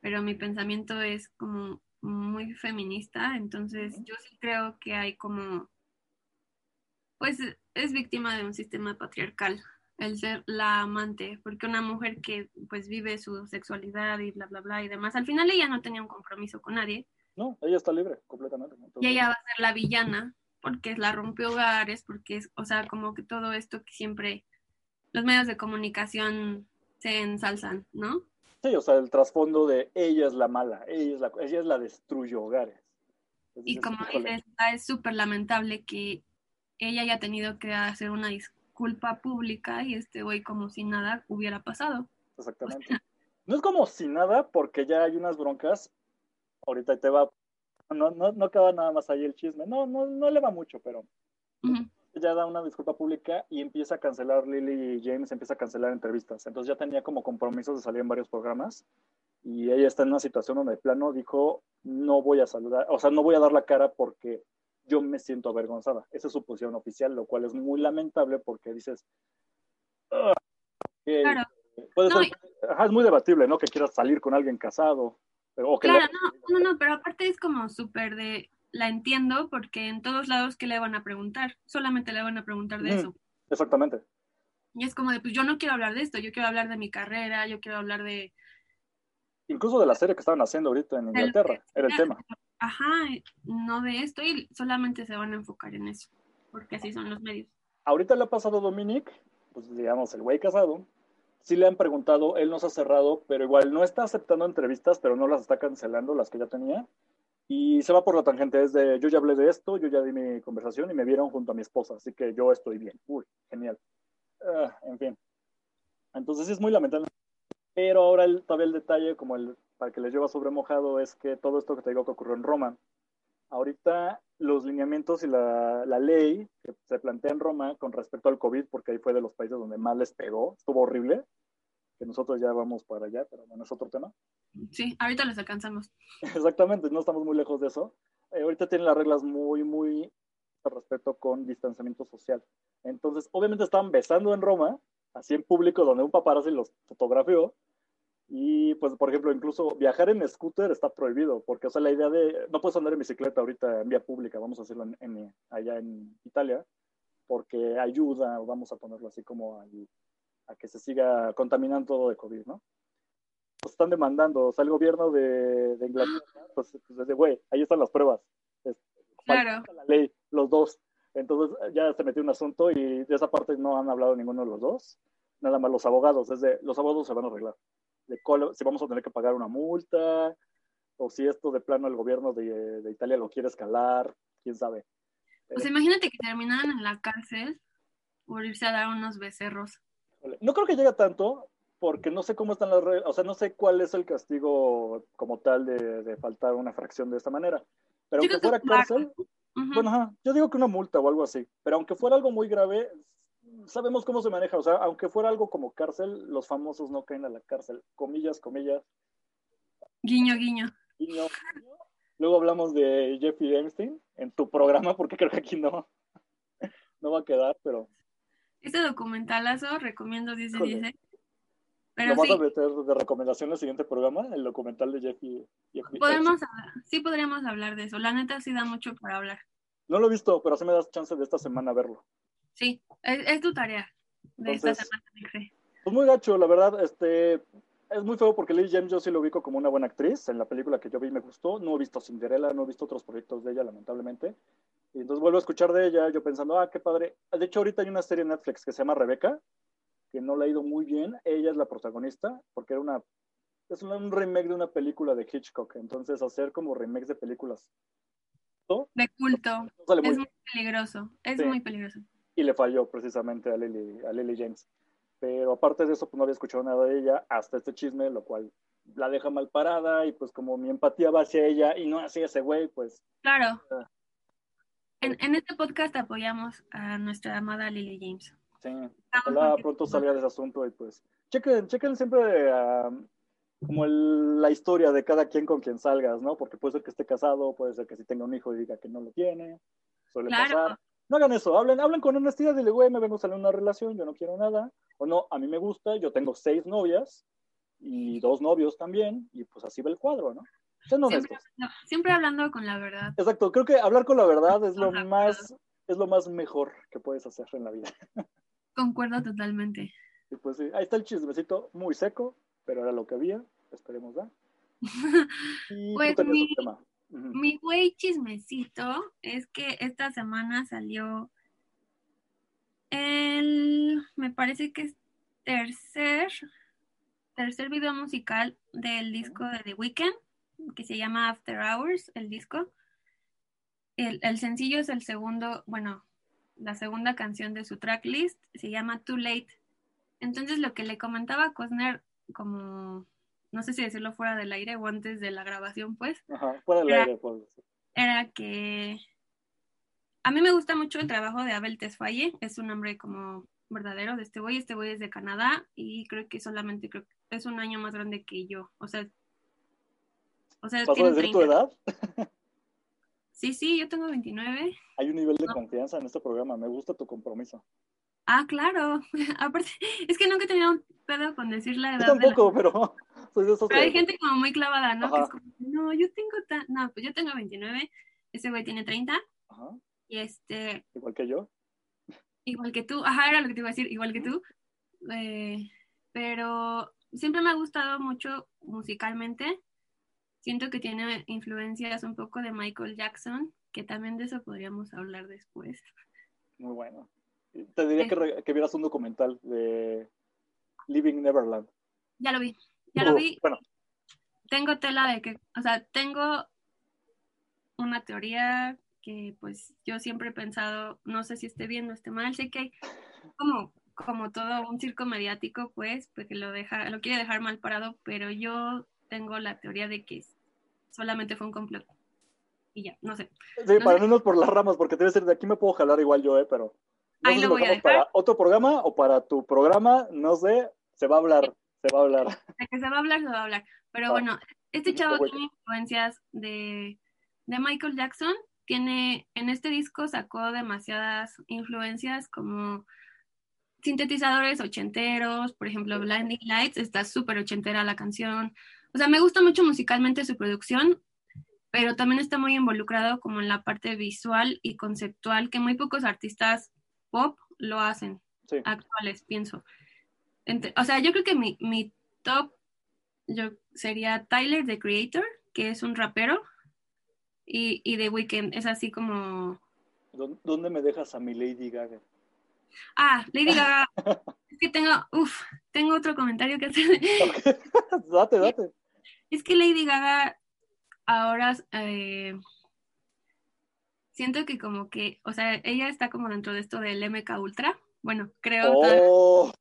pero mi pensamiento es como muy feminista, entonces yo sí creo que hay como, pues es víctima de un sistema patriarcal el ser la amante, porque una mujer que pues vive su sexualidad y bla, bla, bla y demás, al final ella no tenía un compromiso con nadie, No, ella está libre completamente. Y ella va a ser la villana porque es la rompe hogares, porque es, o sea, como que todo esto que siempre los medios de comunicación se ensalzan, ¿no? Sí, o sea, el trasfondo de ella es la mala, ella es la, ella es la destruye hogares. Entonces, Y como dices, ah, es súper lamentable que ella haya tenido que hacer una disculpa pública y este güey como si nada hubiera pasado. Exactamente. No es como si nada, porque ya hay unas broncas. Ahorita te va. No, no, no acaba nada más ahí el chisme. No, no, no le va mucho, pero. Ella da una disculpa pública y empieza a cancelar Lily James, empieza a cancelar entrevistas. Entonces ya tenía como compromisos de salir en varios programas y ella está en una situación donde de plano dijo, no voy a saludar, o sea, no voy a dar la cara porque yo me siento avergonzada. Esa es su posición oficial, lo cual es muy lamentable porque dices, "Ah, Claro. puede No, ser- ajá, es muy debatible, ¿no? Que quieras salir con alguien casado. pero- o que Claro, le- no, no, no, pero aparte es como súper de, la entiendo porque en todos lados que le van a preguntar, solamente le van a preguntar de Mm. eso. Exactamente. Y es como de, pues yo no quiero hablar de esto, yo quiero hablar de mi carrera, yo quiero hablar de, Incluso de la serie que estaban haciendo ahorita en Inglaterra, que era el tema. Ajá, no de esto y solamente se van a enfocar en eso, porque así son los medios. Ahorita le ha pasado a Dominic, pues digamos, el güey casado. Sí le han preguntado, él no se ha cerrado, pero igual no está aceptando entrevistas, pero no las está cancelando, las que ya tenía. Y se va por la tangente, es de, yo ya hablé de esto, yo ya di mi conversación y me vieron junto a mi esposa, así que yo estoy bien. Uy, genial. Ah, en fin. Entonces es muy lamentable. Pero ahora el, todavía el detalle, como el, para que les lleva sobre mojado, es que todo esto que te digo que ocurrió en Roma, ahorita los lineamientos y la, la, ley que se plantea en Roma con respecto al COVID, porque ahí fue de los países donde más les pegó, estuvo horrible, que nosotros ya vamos para allá, pero bueno, es otro tema. Sí, ahorita les alcanzamos. <laughs> Exactamente, no estamos muy lejos de eso. Eh, ahorita tienen las reglas muy, muy al respecto con distanciamiento social. Entonces, obviamente estaban besando en Roma, así en público, donde un paparazzi los fotografió, Y pues, por ejemplo, incluso viajar en scooter está prohibido, porque, o sea, la idea de, no puedes andar en bicicleta ahorita en vía pública, vamos a hacerlo en, allá en Italia, porque ayuda, vamos a ponerlo así como a, que se siga contaminando todo de COVID, ¿no? Pues están demandando, o sea, el gobierno de, de Inglaterra, pues, pues desde, güey, ahí están las pruebas. claro. La ley, los dos. Entonces ya se metió un asunto y de esa parte no han hablado ninguno de los dos, nada más los abogados, desde los abogados se van a arreglar de si vamos a tener que pagar una multa, o si esto de plano el gobierno de, de Italia lo quiere escalar, quién sabe. Pues imagínate que terminaran en la cárcel por irse a dar unos becerros. No creo que llegue tanto, porque no sé cómo están las redes, o sea, no sé cuál es el castigo como tal de, de faltar una fracción de esta manera. Pero aunque fuera cárcel, bueno, yo digo que una multa o algo así, pero aunque fuera algo muy grave, sabemos cómo se maneja, o sea, aunque fuera algo como cárcel, los famosos no caen a la cárcel, comillas, comillas. Guiño, guiño. Guiño, Luego hablamos de Jeffrey Epstein en tu programa, porque creo que aquí no, no va a quedar, pero... Este documentalazo recomiendo 10 de 10. Pero ¿Lo vas a meter de recomendación en el siguiente programa? El documental de Jeffrey, Podemos sí podríamos hablar de eso. La neta sí da mucho para hablar. No lo he visto, pero sí me das chance de esta semana verlo. Sí, es, tu tarea de esta semana, Pues muy gacho, la verdad, este, es muy feo porque Lily James yo sí lo ubico como una buena actriz. En la película que yo vi me gustó. No he visto Cinderella, no he visto otros proyectos de ella, lamentablemente. Y entonces vuelvo a escuchar de ella, yo pensando, ah, qué padre. De hecho, ahorita hay una serie en Netflix que se llama Rebeca, que no le ha ido muy bien. Ella es la protagonista, porque era una. Es un remake de una película de Hitchcock. Entonces, hacer como remakes de películas. De culto. es muy peligroso. Es muy peligroso y le falló precisamente a Lily, a Lily James. Pero aparte de eso, pues no había escuchado nada de ella hasta este chisme, lo cual la deja mal parada y pues como mi empatía va hacia ella y no hacia ese güey, pues... Claro. Ah. En, en, este podcast apoyamos a nuestra amada Lily James. Sí, ojalá pronto salga de ese asunto y pues chequen, chequen siempre como la historia de cada quien con quien salgas, ¿no? Porque puede ser que esté casado, puede ser que si tenga un hijo y diga que no lo tiene, suele claro. pasar. No hagan eso, hablen, hablen con honestidad, dile, güey, me vengo a salir una relación, yo no quiero nada, o no, a mí me gusta, yo tengo seis novias y dos novios también, y pues así va el cuadro, ¿no? Siempre, siempre, hablando con la verdad. Exacto, creo que hablar con la verdad es lo más, es lo más mejor que puedes hacer en la vida. Concuerdo totalmente. Y pues sí, ahí está el chismecito, muy seco, pero era lo que había, esperemos, ¿verdad? <laughs> Y pues mi, mi güey chismecito es que esta semana salió el, me parece que es tercer, tercer video musical del disco de The Weeknd, que se llama After Hours, el disco. El, el sencillo es el segundo, bueno, la segunda canción de su tracklist, se llama Too Late. Entonces lo que le comentaba a Cosner como no sé si decirlo fuera del aire o antes de la grabación, pues. Ajá, fuera del aire, pues. Era que a mí me gusta mucho el trabajo de Abel Tesfaye, es un nombre como verdadero de este güey, este güey es de Canadá y creo que solamente creo que es un año más grande que yo, o sea, o sea, ¿Vas a decir tu edad? Sí, sí, yo tengo 29. Hay un nivel de confianza en este programa, me gusta tu compromiso. Ah, claro. <laughs> Aparte, es que nunca he tenido un pedo con decir la edad. Yo tampoco, <laughs> pero hay gente como muy clavada, ¿no? Que es como, no, yo tengo tan... No, pues yo tengo 29, ese güey tiene 30. Ajá. Y este... Igual que yo. Igual que tú, ajá, era lo que te iba a decir, igual que tú. Eh, pero siempre me ha gustado mucho musicalmente. Siento que tiene influencias un poco de Michael Jackson, que también de eso podríamos hablar después. Muy bueno. Te diría que, que vieras un documental de Living Neverland. Ya lo vi. Ya lo vi. Bueno. Tengo tela de que, o sea, tengo una teoría que pues yo siempre he pensado, no sé si esté bien o esté mal, sé que hay como, como todo un circo mediático, pues, porque lo deja, lo quiere dejar mal parado, pero yo tengo la teoría de que solamente fue un complot. Y ya, no sé. Sí, para no por las ramas, porque a decir, de aquí me puedo jalar igual yo, ¿eh? Pero. Ahí lo voy a dejar. Para otro programa o para tu programa, no sé, se va a hablar se va a hablar. De que se va a hablar, se va a hablar. Pero bueno, este chavo tiene influencias de, de Michael Jackson. Tiene, en este disco sacó demasiadas influencias como sintetizadores ochenteros, por ejemplo, Blinding Lights, está súper ochentera la canción. O sea, me gusta mucho musicalmente su producción, pero también está muy involucrado como en la parte visual y conceptual, que muy pocos artistas pop lo hacen, actuales, pienso. o sea, yo creo que mi, mi top yo, sería Tyler, the Creator, que es un rapero, y, y The Weeknd, es así como... ¿Dónde me dejas a mi Lady Gaga? Ah, Lady <laughs> Gaga. es que tengo, uff, tengo otro comentario que hacer. <laughs> date, date. Es que Lady Gaga ahora eh, siento que como que, o sea, ella está como dentro de esto del MK Ultra. Bueno, creo oh.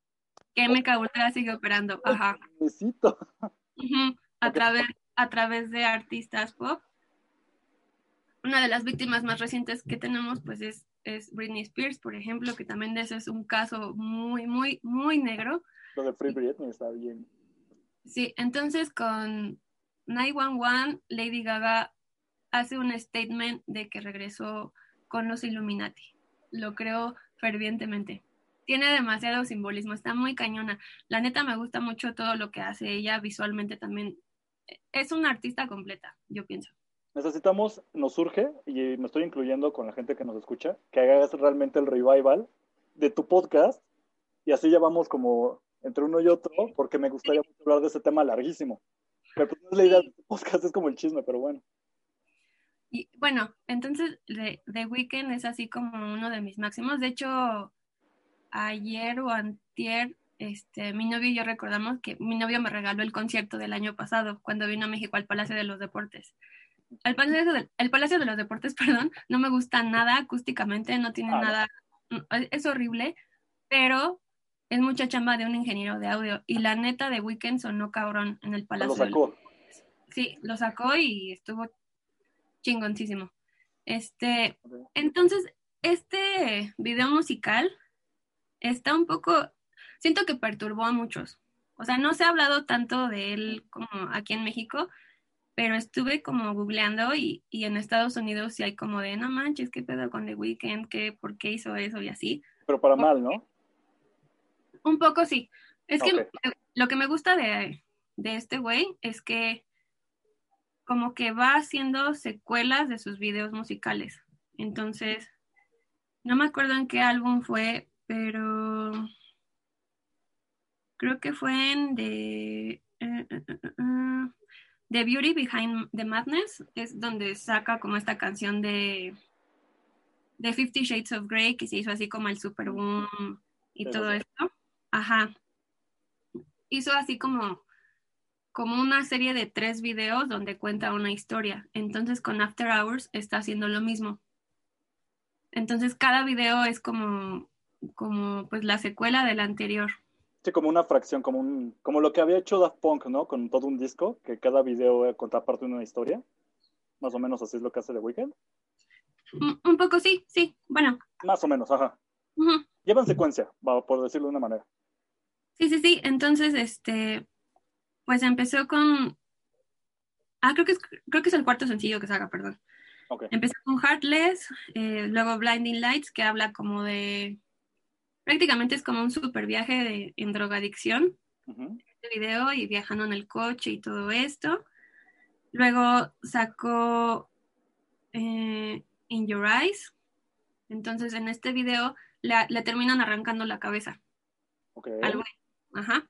que MK Ultra sigue operando. Ajá. Necesito. a, través, a través de artistas pop. Una de las víctimas más recientes que tenemos, pues, es es Britney Spears, por ejemplo, que también ese es un caso muy, muy, muy negro. Lo de Free Britney está bien. Sí, entonces con 911, Lady Gaga hace un statement de que regresó con los Illuminati. Lo creo fervientemente. Tiene demasiado simbolismo, está muy cañona. La neta me gusta mucho todo lo que hace ella visualmente también. Es una artista completa, yo pienso necesitamos, nos surge, y me estoy incluyendo con la gente que nos escucha, que hagas realmente el revival de tu podcast y así ya vamos como entre uno y otro, porque me gustaría hablar de ese tema larguísimo. Pero pues no es la idea tu podcast, es como el chisme, pero bueno. Y bueno, entonces The, The Weeknd es así como uno de mis máximos. De hecho, ayer o antier, este, mi novio y yo recordamos que mi novio me regaló el concierto del año pasado, cuando vino a México al Palacio de los Deportes. El Palacio, de, el Palacio de los Deportes, <laughs> perdón, no me gusta nada acústicamente, no tiene nada, es horrible, pero es mucha chamba de un ingeniero de audio y la neta de Weekend sonó cabrón en el Palacio. Lo sacó. Sí, lo sacó y estuvo chingoncísimo. Este, entonces, este video musical está un poco, siento que perturbó a muchos. O sea, no se ha hablado tanto de él como aquí en México, pero estuve como googleando y, y, en Estados Unidos sí hay como de, no manches, ¿qué pedo con The Weeknd? ¿Qué, ¿Por qué hizo eso y así? Pero para mal, ¿no? Un poco sí. Es que lo que me gusta de, de este güey es que como que va haciendo secuelas de sus videos musicales. Entonces, no me acuerdo en qué álbum fue, pero creo que fue en de... Eh, eh, eh, The Beauty Behind the Madness es donde saca como esta canción de, de Fifty Shades of Grey que se hizo así como el super boom y todo esto. Ajá. Hizo así como, como una serie de tres videos donde cuenta una historia. Entonces con After Hours está haciendo lo mismo. Entonces cada video es como, como pues la secuela del anterior. Sí, como una fracción, como, un, como lo que había hecho Daft Punk, ¿no? Con todo un disco, que cada video contaba parte de una historia. Más o menos así es lo que hace The Weeknd. Un, poco sí, sí, bueno. Más o menos, ajá. Lleva en secuencia, por decirlo de una manera. Sí, sí, sí. Entonces, este, pues empezó con... Ah, creo que es, creo que es el cuarto sencillo que saca, perdón. Okay. Empezó con Heartless, eh, luego Blinding Lights, que habla como de prácticamente es como un super viaje de, en drogadicción, este video y viajando en el coche y todo esto. Luego sacó eh, In Your Eyes. Entonces en este video le, terminan arrancando la cabeza. Okay. Ajá.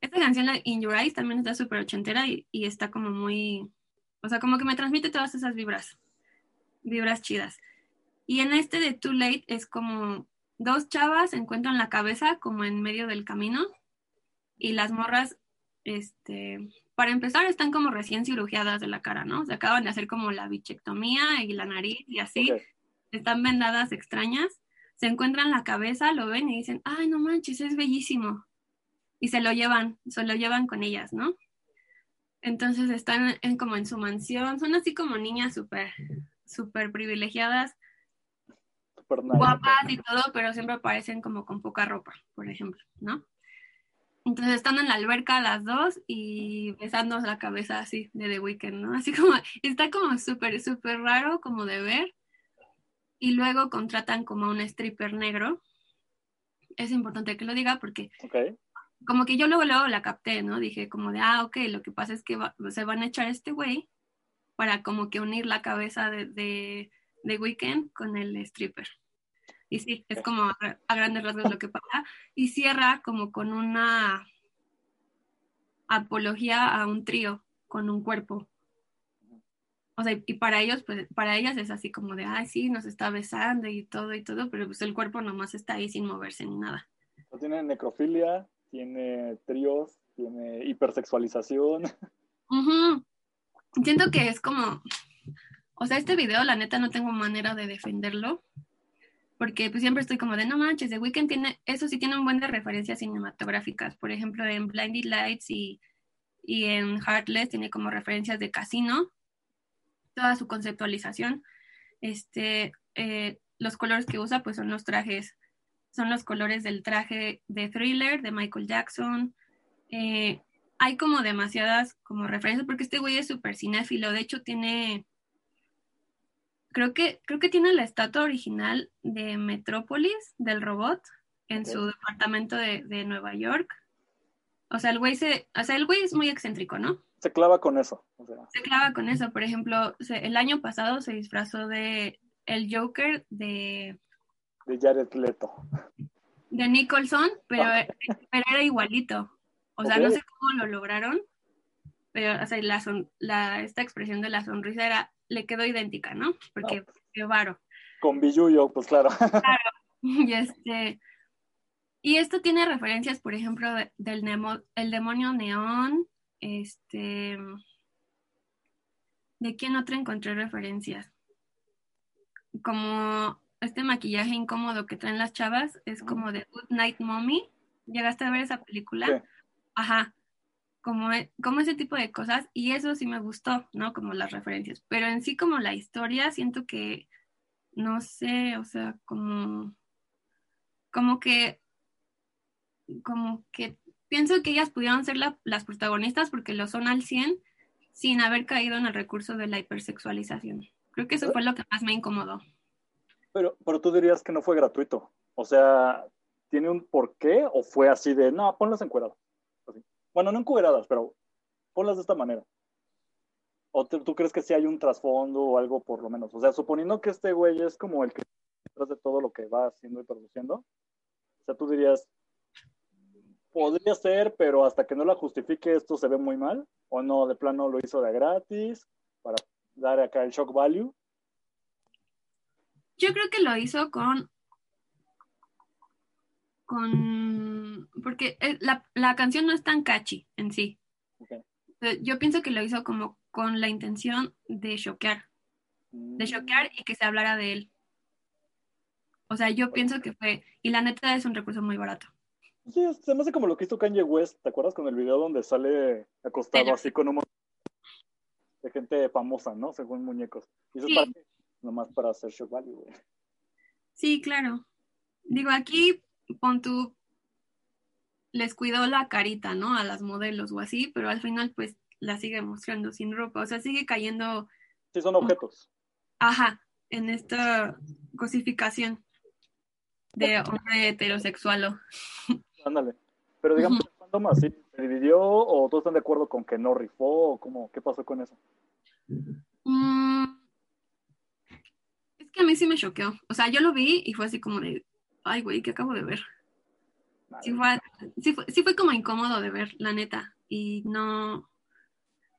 Esta canción, In Your Eyes, también está súper ochentera y, y está como muy, o sea, como que me transmite todas esas vibras, vibras chidas. Y en este de Too Late es como dos chavas se encuentran la cabeza como en medio del camino y las morras, este, para empezar, están como recién cirugiadas de la cara, ¿no? Se acaban de hacer como la bichectomía y la nariz y así, están vendadas extrañas, se encuentran la cabeza, lo ven y dicen, ay, no manches, es bellísimo. Y se lo llevan, se lo llevan con ellas, ¿no? Entonces están en, como en su mansión, son así como niñas súper, súper privilegiadas guapas y todo, pero siempre aparecen como con poca ropa, por ejemplo, ¿no? Entonces están en la alberca las dos y besando la cabeza así de The Weeknd, ¿no? Así como, está como súper, súper raro como de ver. Y luego contratan como a un stripper negro es importante que lo diga porque Ok. Como que yo luego, luego la capté, ¿no? Dije como de, ah, ok, lo que pasa es que va- se van a echar este güey para como que unir la cabeza de, de, Weekend con el stripper. Y sí, es como a, grandes rasgos lo que pasa. Y cierra como con una apología a un trío con un cuerpo. O sea, y para ellos, pues, para ellas es así como de, ay, sí, nos está besando y todo y todo, pero pues el cuerpo nomás está ahí sin moverse ni nada. Tiene necrofilia, tiene tríos, tiene hipersexualización. Ujú. Siento que es como, o sea, este video, la neta, no tengo manera de defenderlo, porque pues siempre estoy como de, no manches, The Weeknd tiene, eso sí tiene un buen de referencias cinematográficas, por ejemplo, en Blinded Lights y, y en Heartless tiene como referencias de casino, toda su conceptualización, este, eh, los colores que usa pues son los trajes, son los colores del traje de Thriller de Michael Jackson, eh, hay como demasiadas como referencias porque este güey es súper cinéfilo. De hecho, tiene. Creo que, creo que tiene la estatua original de Metrópolis, del robot, en su departamento de, de Nueva York. O sea, el güey se. O sea, el güey es muy excéntrico, ¿no? Se clava con eso. O sea, Se clava con eso. Por ejemplo, se- el año pasado se disfrazó de el Joker de, de Jared Leto. de Nicholson, pero, pero era igualito. O sea, no sé cómo lo lograron, pero o sea, la son- la, esta expresión de la sonrisa era, le quedó idéntica, ¿no? Porque qué varo. Con Billuyo, pues claro. <laughs> Y este y esto tiene referencias, por ejemplo, de- del nemo- el demonio neón, este ¿de quién otro encontré referencias? Como este maquillaje incómodo que traen las chavas es como de Good Night Mommy. ¿Llegaste a ver esa película? Sí. Ajá. Como, e- como ese tipo de cosas. Y eso sí me gustó, ¿no? Como las referencias. Pero en sí, como la historia, siento que, no sé, o sea, como, como que, como que pienso que ellas pudieron ser la- las protagonistas porque lo son al 100 sin haber caído en el recurso de la hipersexualización. Creo que eso fue lo que más me incomodó. Pero, pero tú dirías que no fue gratuito. O sea, ¿tiene un porqué o fue así de, no, ponlas encueradas? Así. Bueno, no encueradas, pero ponlas de esta manera. ¿O te- tú crees que sí hay un trasfondo o algo por lo menos? O sea, suponiendo que este güey es como el que detrás de todo lo que va haciendo y produciendo, o sea, tú dirías, podría ser, pero hasta que no la justifique esto se ve muy mal, o no, de plano lo hizo de gratis para dar acá el shock value. Yo creo que lo hizo con. con. porque eh, la, la canción no es tan catchy en sí. Eh, Yo pienso que lo hizo como con la intención de choquear, de choquear y que se hablara de él. O sea, yo pienso que fue. Y la neta es un recurso muy barato. Sí, se me hace como lo que hizo Kanye West, ¿te acuerdas con el video donde sale acostado así con un montón de gente famosa, ¿no? Según muñecos. Y eso Sí. es para qué? Nomás para hacer shock value, güey. Sí, claro. Digo, aquí pon tú. Les cuidó la carita, ¿no? A las modelos o así, pero al final, pues la sigue mostrando sin ropa. O sea, sigue cayendo Sí, son objetos. Ajá, en esta cosificación de hombre heterosexual. <laughs> Ándale. Pero digamos, ¿cuándo más? ¿Sí? ¿Se dividió o todos están de acuerdo con que no rifó? ¿O cómo? ¿Qué pasó con eso? Mm, a mí sí me choqueó. O sea, yo lo vi y fue así como de, ay, güey, ¿qué acabo de ver? Sí fue, sí, fue, sí fue como incómodo de ver, la neta. Y no...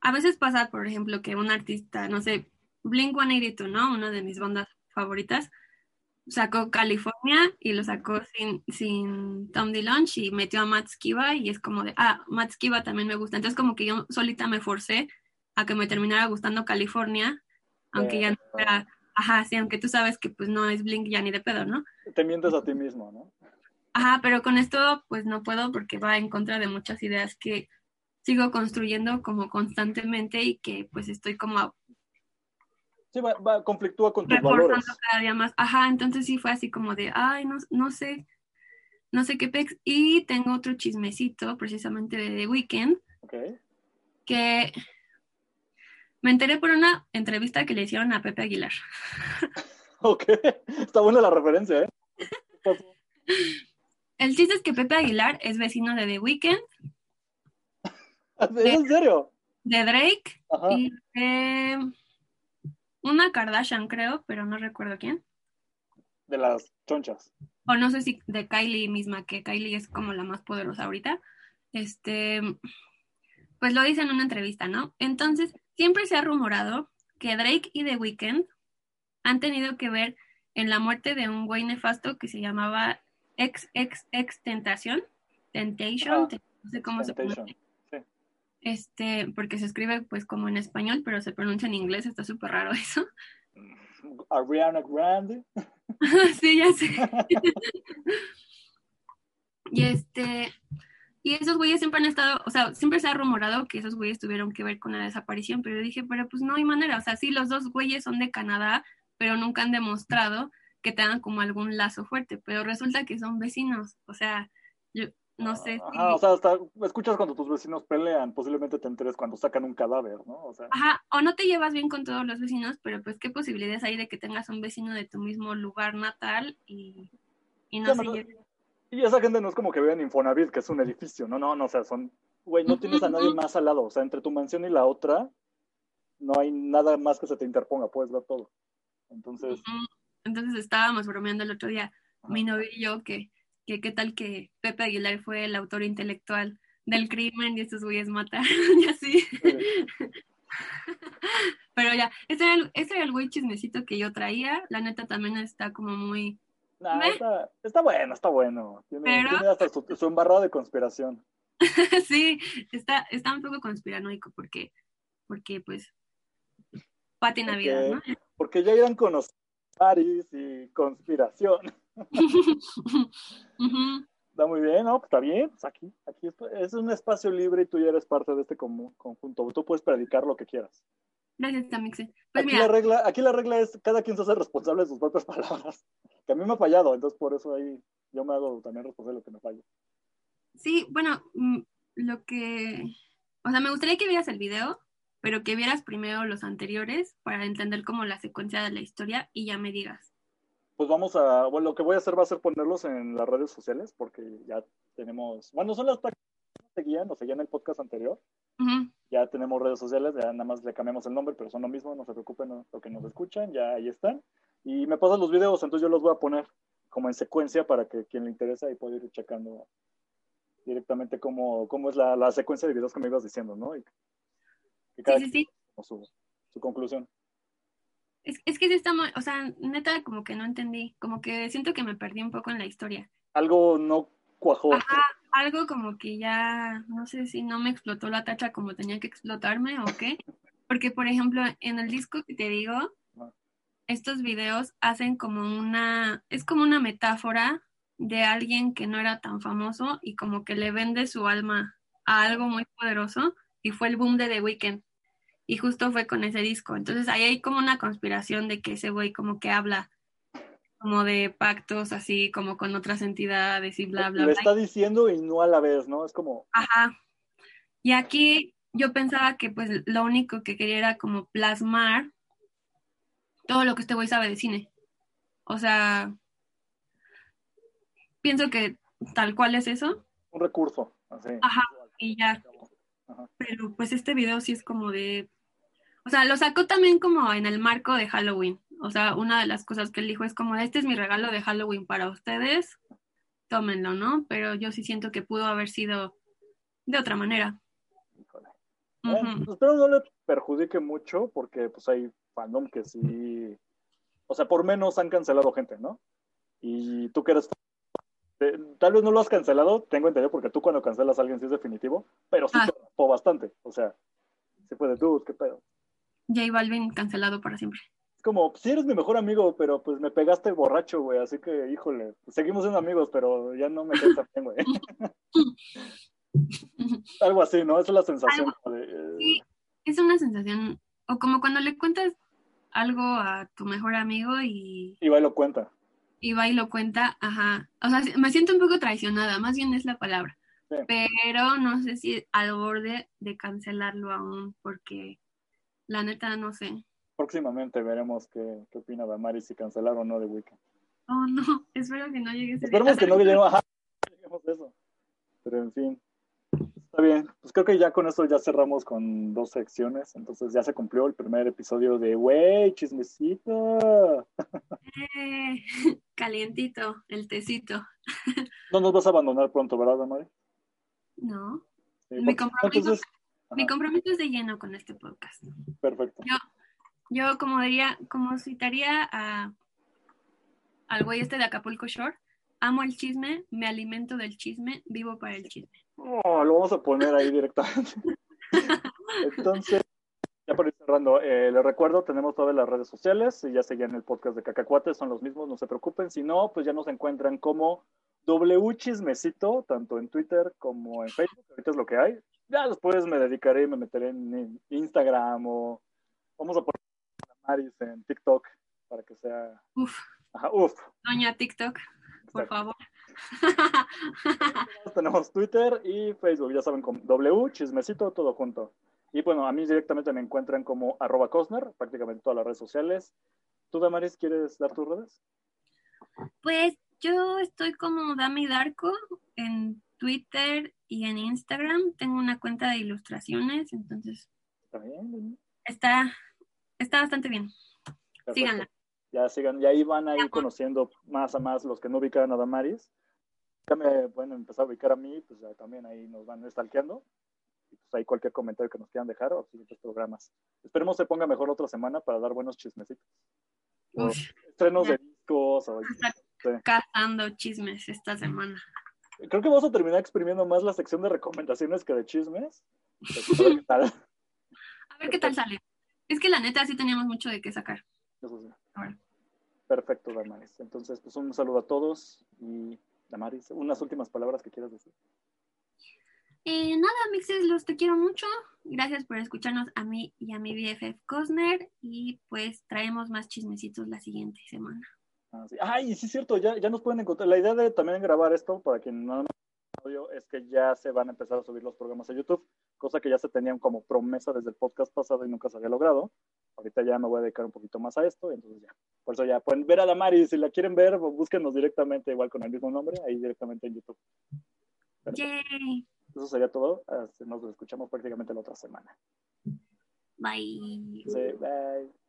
A veces pasa, por ejemplo, que un artista, no sé, Blink 182, ¿no? Una de mis bandas favoritas, sacó California y lo sacó sin, sin Tom DeLonge y metió a Matt Skiba y es como de, ah, Matt Skiba también me gusta. Entonces como que yo solita me forcé a que me terminara gustando California, aunque ya no era, ajá, sí, aunque tú sabes que pues no es Blink ya ni de pedo, ¿no? Te mientes a ti mismo, ¿no? Ajá, pero con esto pues no puedo porque va en contra de muchas ideas que sigo construyendo como constantemente y que pues estoy como Sí, va, va- conflictúa con tus valores. cada día más. Ajá, entonces sí fue así como de, ay, no, no sé, no sé qué pex. Y tengo otro chismecito precisamente de The Weeknd Ok. que me enteré por una entrevista que le hicieron a Pepe Aguilar. <laughs> Ok. Está buena la referencia, ¿eh? El chiste es que Pepe Aguilar es vecino de The Weeknd. <laughs> ¿Es en serio? De Drake y de una Kardashian, creo, pero no recuerdo quién. De las chonchas. O no sé si de Kylie misma, que Kylie es como la más poderosa ahorita. Este, pues lo dice en una entrevista, ¿no? Entonces, siempre se ha rumorado que Drake y The Weeknd han tenido que ver en la muerte de un güey nefasto que se llamaba ex, ex, ex Tentación, Temptation, no sé cómo se pronuncia. Este, porque se escribe pues como en español, pero se pronuncia en inglés, está súper raro eso. <laughs> Ariana Grande. <laughs> sí, ya sé. <laughs> y este, y esos güeyes siempre han estado, o sea, siempre se ha rumorado que esos güeyes tuvieron que ver con la desaparición, pero yo dije, pero pues no hay manera, o sea, sí, los dos güeyes son de Canadá, pero nunca han demostrado que tengan como algún lazo fuerte, pero resulta que son vecinos, o sea, yo no sé. Ajá, o sea, hasta escuchas cuando tus vecinos pelean, posiblemente te enteres cuando sacan un cadáver, ¿no? O sea. Ajá, o no te llevas bien con todos los vecinos, pero pues qué posibilidades hay de que tengas un vecino de tu mismo lugar natal y, y no sé. Y esa gente no es como que vean Infonavit, que es un edificio, no, no, no, o sea, son, güey, no tienes a nadie más al lado, o sea, entre tu mansión y la otra, no hay nada más que se te interponga, puedes ver todo. Entonces. Entonces estábamos bromeando el otro día, mi novio y yo, que, que qué tal que Pepe Aguilar fue el autor intelectual del crimen y estos güeyes mataron <laughs> y así. <laughs> Pero ya, ese era, el, ese era el güey chismecito que yo traía. La neta también está como muy. Está, está, bueno, está bueno. Tiene, hasta su, su embarrado de conspiración. <laughs> sí, está, está un poco conspiranoico porque, porque pues, Pati Navidad, ¿no? Porque ya irán con Paris y conspiración. <laughs> Está muy bien, ¿no? Está bien, pues aquí, aquí es, un espacio libre y tú ya eres parte de este conjunto. Tú puedes predicar lo que quieras. Gracias, Tamixe. Pues aquí, La regla, aquí la regla es cada quien se hace responsable de sus propias <laughs> palabras. Que a mí me ha fallado, entonces por eso ahí yo me hago también responsable de lo que me falla. Sí, bueno, mm, lo que... O sea, me gustaría que vieras el video pero que vieras primero los anteriores para entender como la secuencia de la historia y ya me digas. Pues vamos a, bueno, lo que voy a hacer va a ser ponerlos en las redes sociales porque ya tenemos, bueno, son las páginas que seguían, nos seguían en el podcast anterior. Ya tenemos redes sociales, ya nada más le cambiamos el nombre, pero son lo mismo, no se preocupen lo que nos escuchan, ya ahí están. Y me pasan los videos, entonces yo los voy a poner como en secuencia para que quien le interesa y pueda ir checando directamente cómo, cómo es la, la, secuencia de videos que me ibas diciendo, ¿no? Y sí, sí, sí. Su, su, conclusión. Es, es que sí está muy, o sea, neta como que no entendí, como que siento que me perdí un poco en la historia. Algo no cuajó. Ajá, algo como que ya, no sé si no me explotó la tacha como tenía que explotarme o qué. <laughs> Porque, por ejemplo, en el disco que te digo, estos videos hacen como una, es como una metáfora de alguien que no era tan famoso y como que le vende su alma a algo muy poderoso y fue el boom de The Weeknd y justo fue con ese disco. Entonces ahí hay como una conspiración de que ese güey como que habla como de pactos así como con otras entidades y bla, bla, bla. Lo está diciendo y no a la vez, ¿no? Es como... Ajá. Y aquí yo pensaba que pues lo único que quería era como plasmar todo lo que este güey sabe de cine. O sea, pienso que tal cual es eso. Un recurso. Así. Ajá, y ya. Pero pues este video sí es como de o sea, lo sacó también como en el marco de Halloween. O sea, una de las cosas que él dijo es como, este es mi regalo de Halloween para ustedes, tómenlo, ¿no? Pero yo sí siento que pudo haber sido de otra manera. espero no le perjudique mucho porque pues hay fandom que sí, o sea, por menos han cancelado gente, ¿no? Y tú que eres tal vez no lo has cancelado, tengo entendido, porque tú cuando cancelas a alguien sí es definitivo, pero sí ah. te bastante. O sea, se puede, tú, qué pedo. J Balvin cancelado para siempre. Es como, sí eres mi mejor amigo, pero pues me pegaste borracho, güey, así que, híjole, seguimos siendo amigos, pero ya no me quedas bien, güey. <laughs> Algo así, ¿no? Esa es la sensación. Sí, es una sensación, o como cuando le cuentas algo a tu mejor amigo y... Y va y lo cuenta. Y va y lo cuenta, ajá. O sea, me siento un poco traicionada, más bien es la palabra. Pero no sé si al borde de cancelarlo aún, porque la neta, no sé. Próximamente veremos qué, qué opina Damaris si cancelar o no de Wicca. Oh, no, <laughs> espero que no llegue ese Esperemos que no llegue. Ajá. hacemos eso. Pero en fin, está bien. Pues creo que ya con esto ya cerramos con dos secciones. Entonces ya se cumplió el primer episodio de Wey, chismecito. Eh, <laughs> calientito, el tecito. <laughs> No nos vas a abandonar pronto, ¿verdad, Amari? No. Sí, Mi compromiso, entonces, mi compromiso es de lleno con este podcast. perfecto. Yo, yo como diría, como citaría a al güey este de Acapulco Shore, amo el chisme, me alimento del chisme, vivo para el chisme. Oh, lo vamos a poner ahí directamente. <laughs> Entonces, ya por ir cerrando, eh, les recuerdo, tenemos todas las redes sociales, si ya seguían el podcast de Cacacuates, son los mismos, no se preocupen. Si no, pues ya nos encuentran como W Chismecito, tanto en Twitter como en Facebook, ahorita es lo que hay. Ya después me dedicaré y me meteré en, Instagram o vamos a poner a Maris en TikTok para que sea... Uf, Ajá, uf. doña TikTok, por favor. Tenemos Twitter y Facebook, ya saben, con W, chismecito, todo junto. Y bueno, a mí directamente me encuentran como arroba Cosner, prácticamente en todas las redes sociales. ¿Tú, Damaris, quieres dar tus redes? Pues yo estoy como Dami Darko en Twitter y en Instagram. Tengo una cuenta de ilustraciones, entonces ¿Está bien? está, está bastante bien. Perfecto. Síganla. Ya sigan, y ahí van a ir conociendo más a más los que no ubican a Damaris. Ya me pueden empezar a ubicar a mí, pues ya también ahí nos van stalkeando. Y pues ahí cualquier comentario que nos quieran dejar o siguientes programas. Esperemos se ponga mejor otra semana para dar buenos chismecitos. Uf, estrenos ya. de discos. O, está sí. cazando chismes esta semana. Creo que vamos a terminar exprimiendo más la sección de recomendaciones que de chismes. A ver qué tal. A ver qué tal sale. Es que la neta sí teníamos mucho de qué sacar. Eso sí. Ahora. Perfecto, Damaris. Entonces, pues un saludo a todos y Damaris, unas últimas palabras que quieras decir. Eh, nada, mixes, los te quiero mucho. Gracias por escucharnos a mí y a mi BFF Cosner. Y pues traemos más chismecitos la siguiente semana. Ah, sí. Ay, sí es cierto, ya, ya nos pueden encontrar. La idea de también grabar esto, para quien no audio, es que ya se van a empezar a subir los programas a YouTube, cosa que ya se tenían como promesa desde el podcast pasado y nunca se había logrado. Ahorita ya me voy a dedicar un poquito más a esto, entonces ya. Por eso ya pueden ver a Damari, si la quieren ver, pues búsquenos directamente, igual con el mismo nombre, ahí directamente en YouTube. Yay. Eso sería todo. Hasta- Nos escuchamos prácticamente la otra semana. Bye. Sí, bye.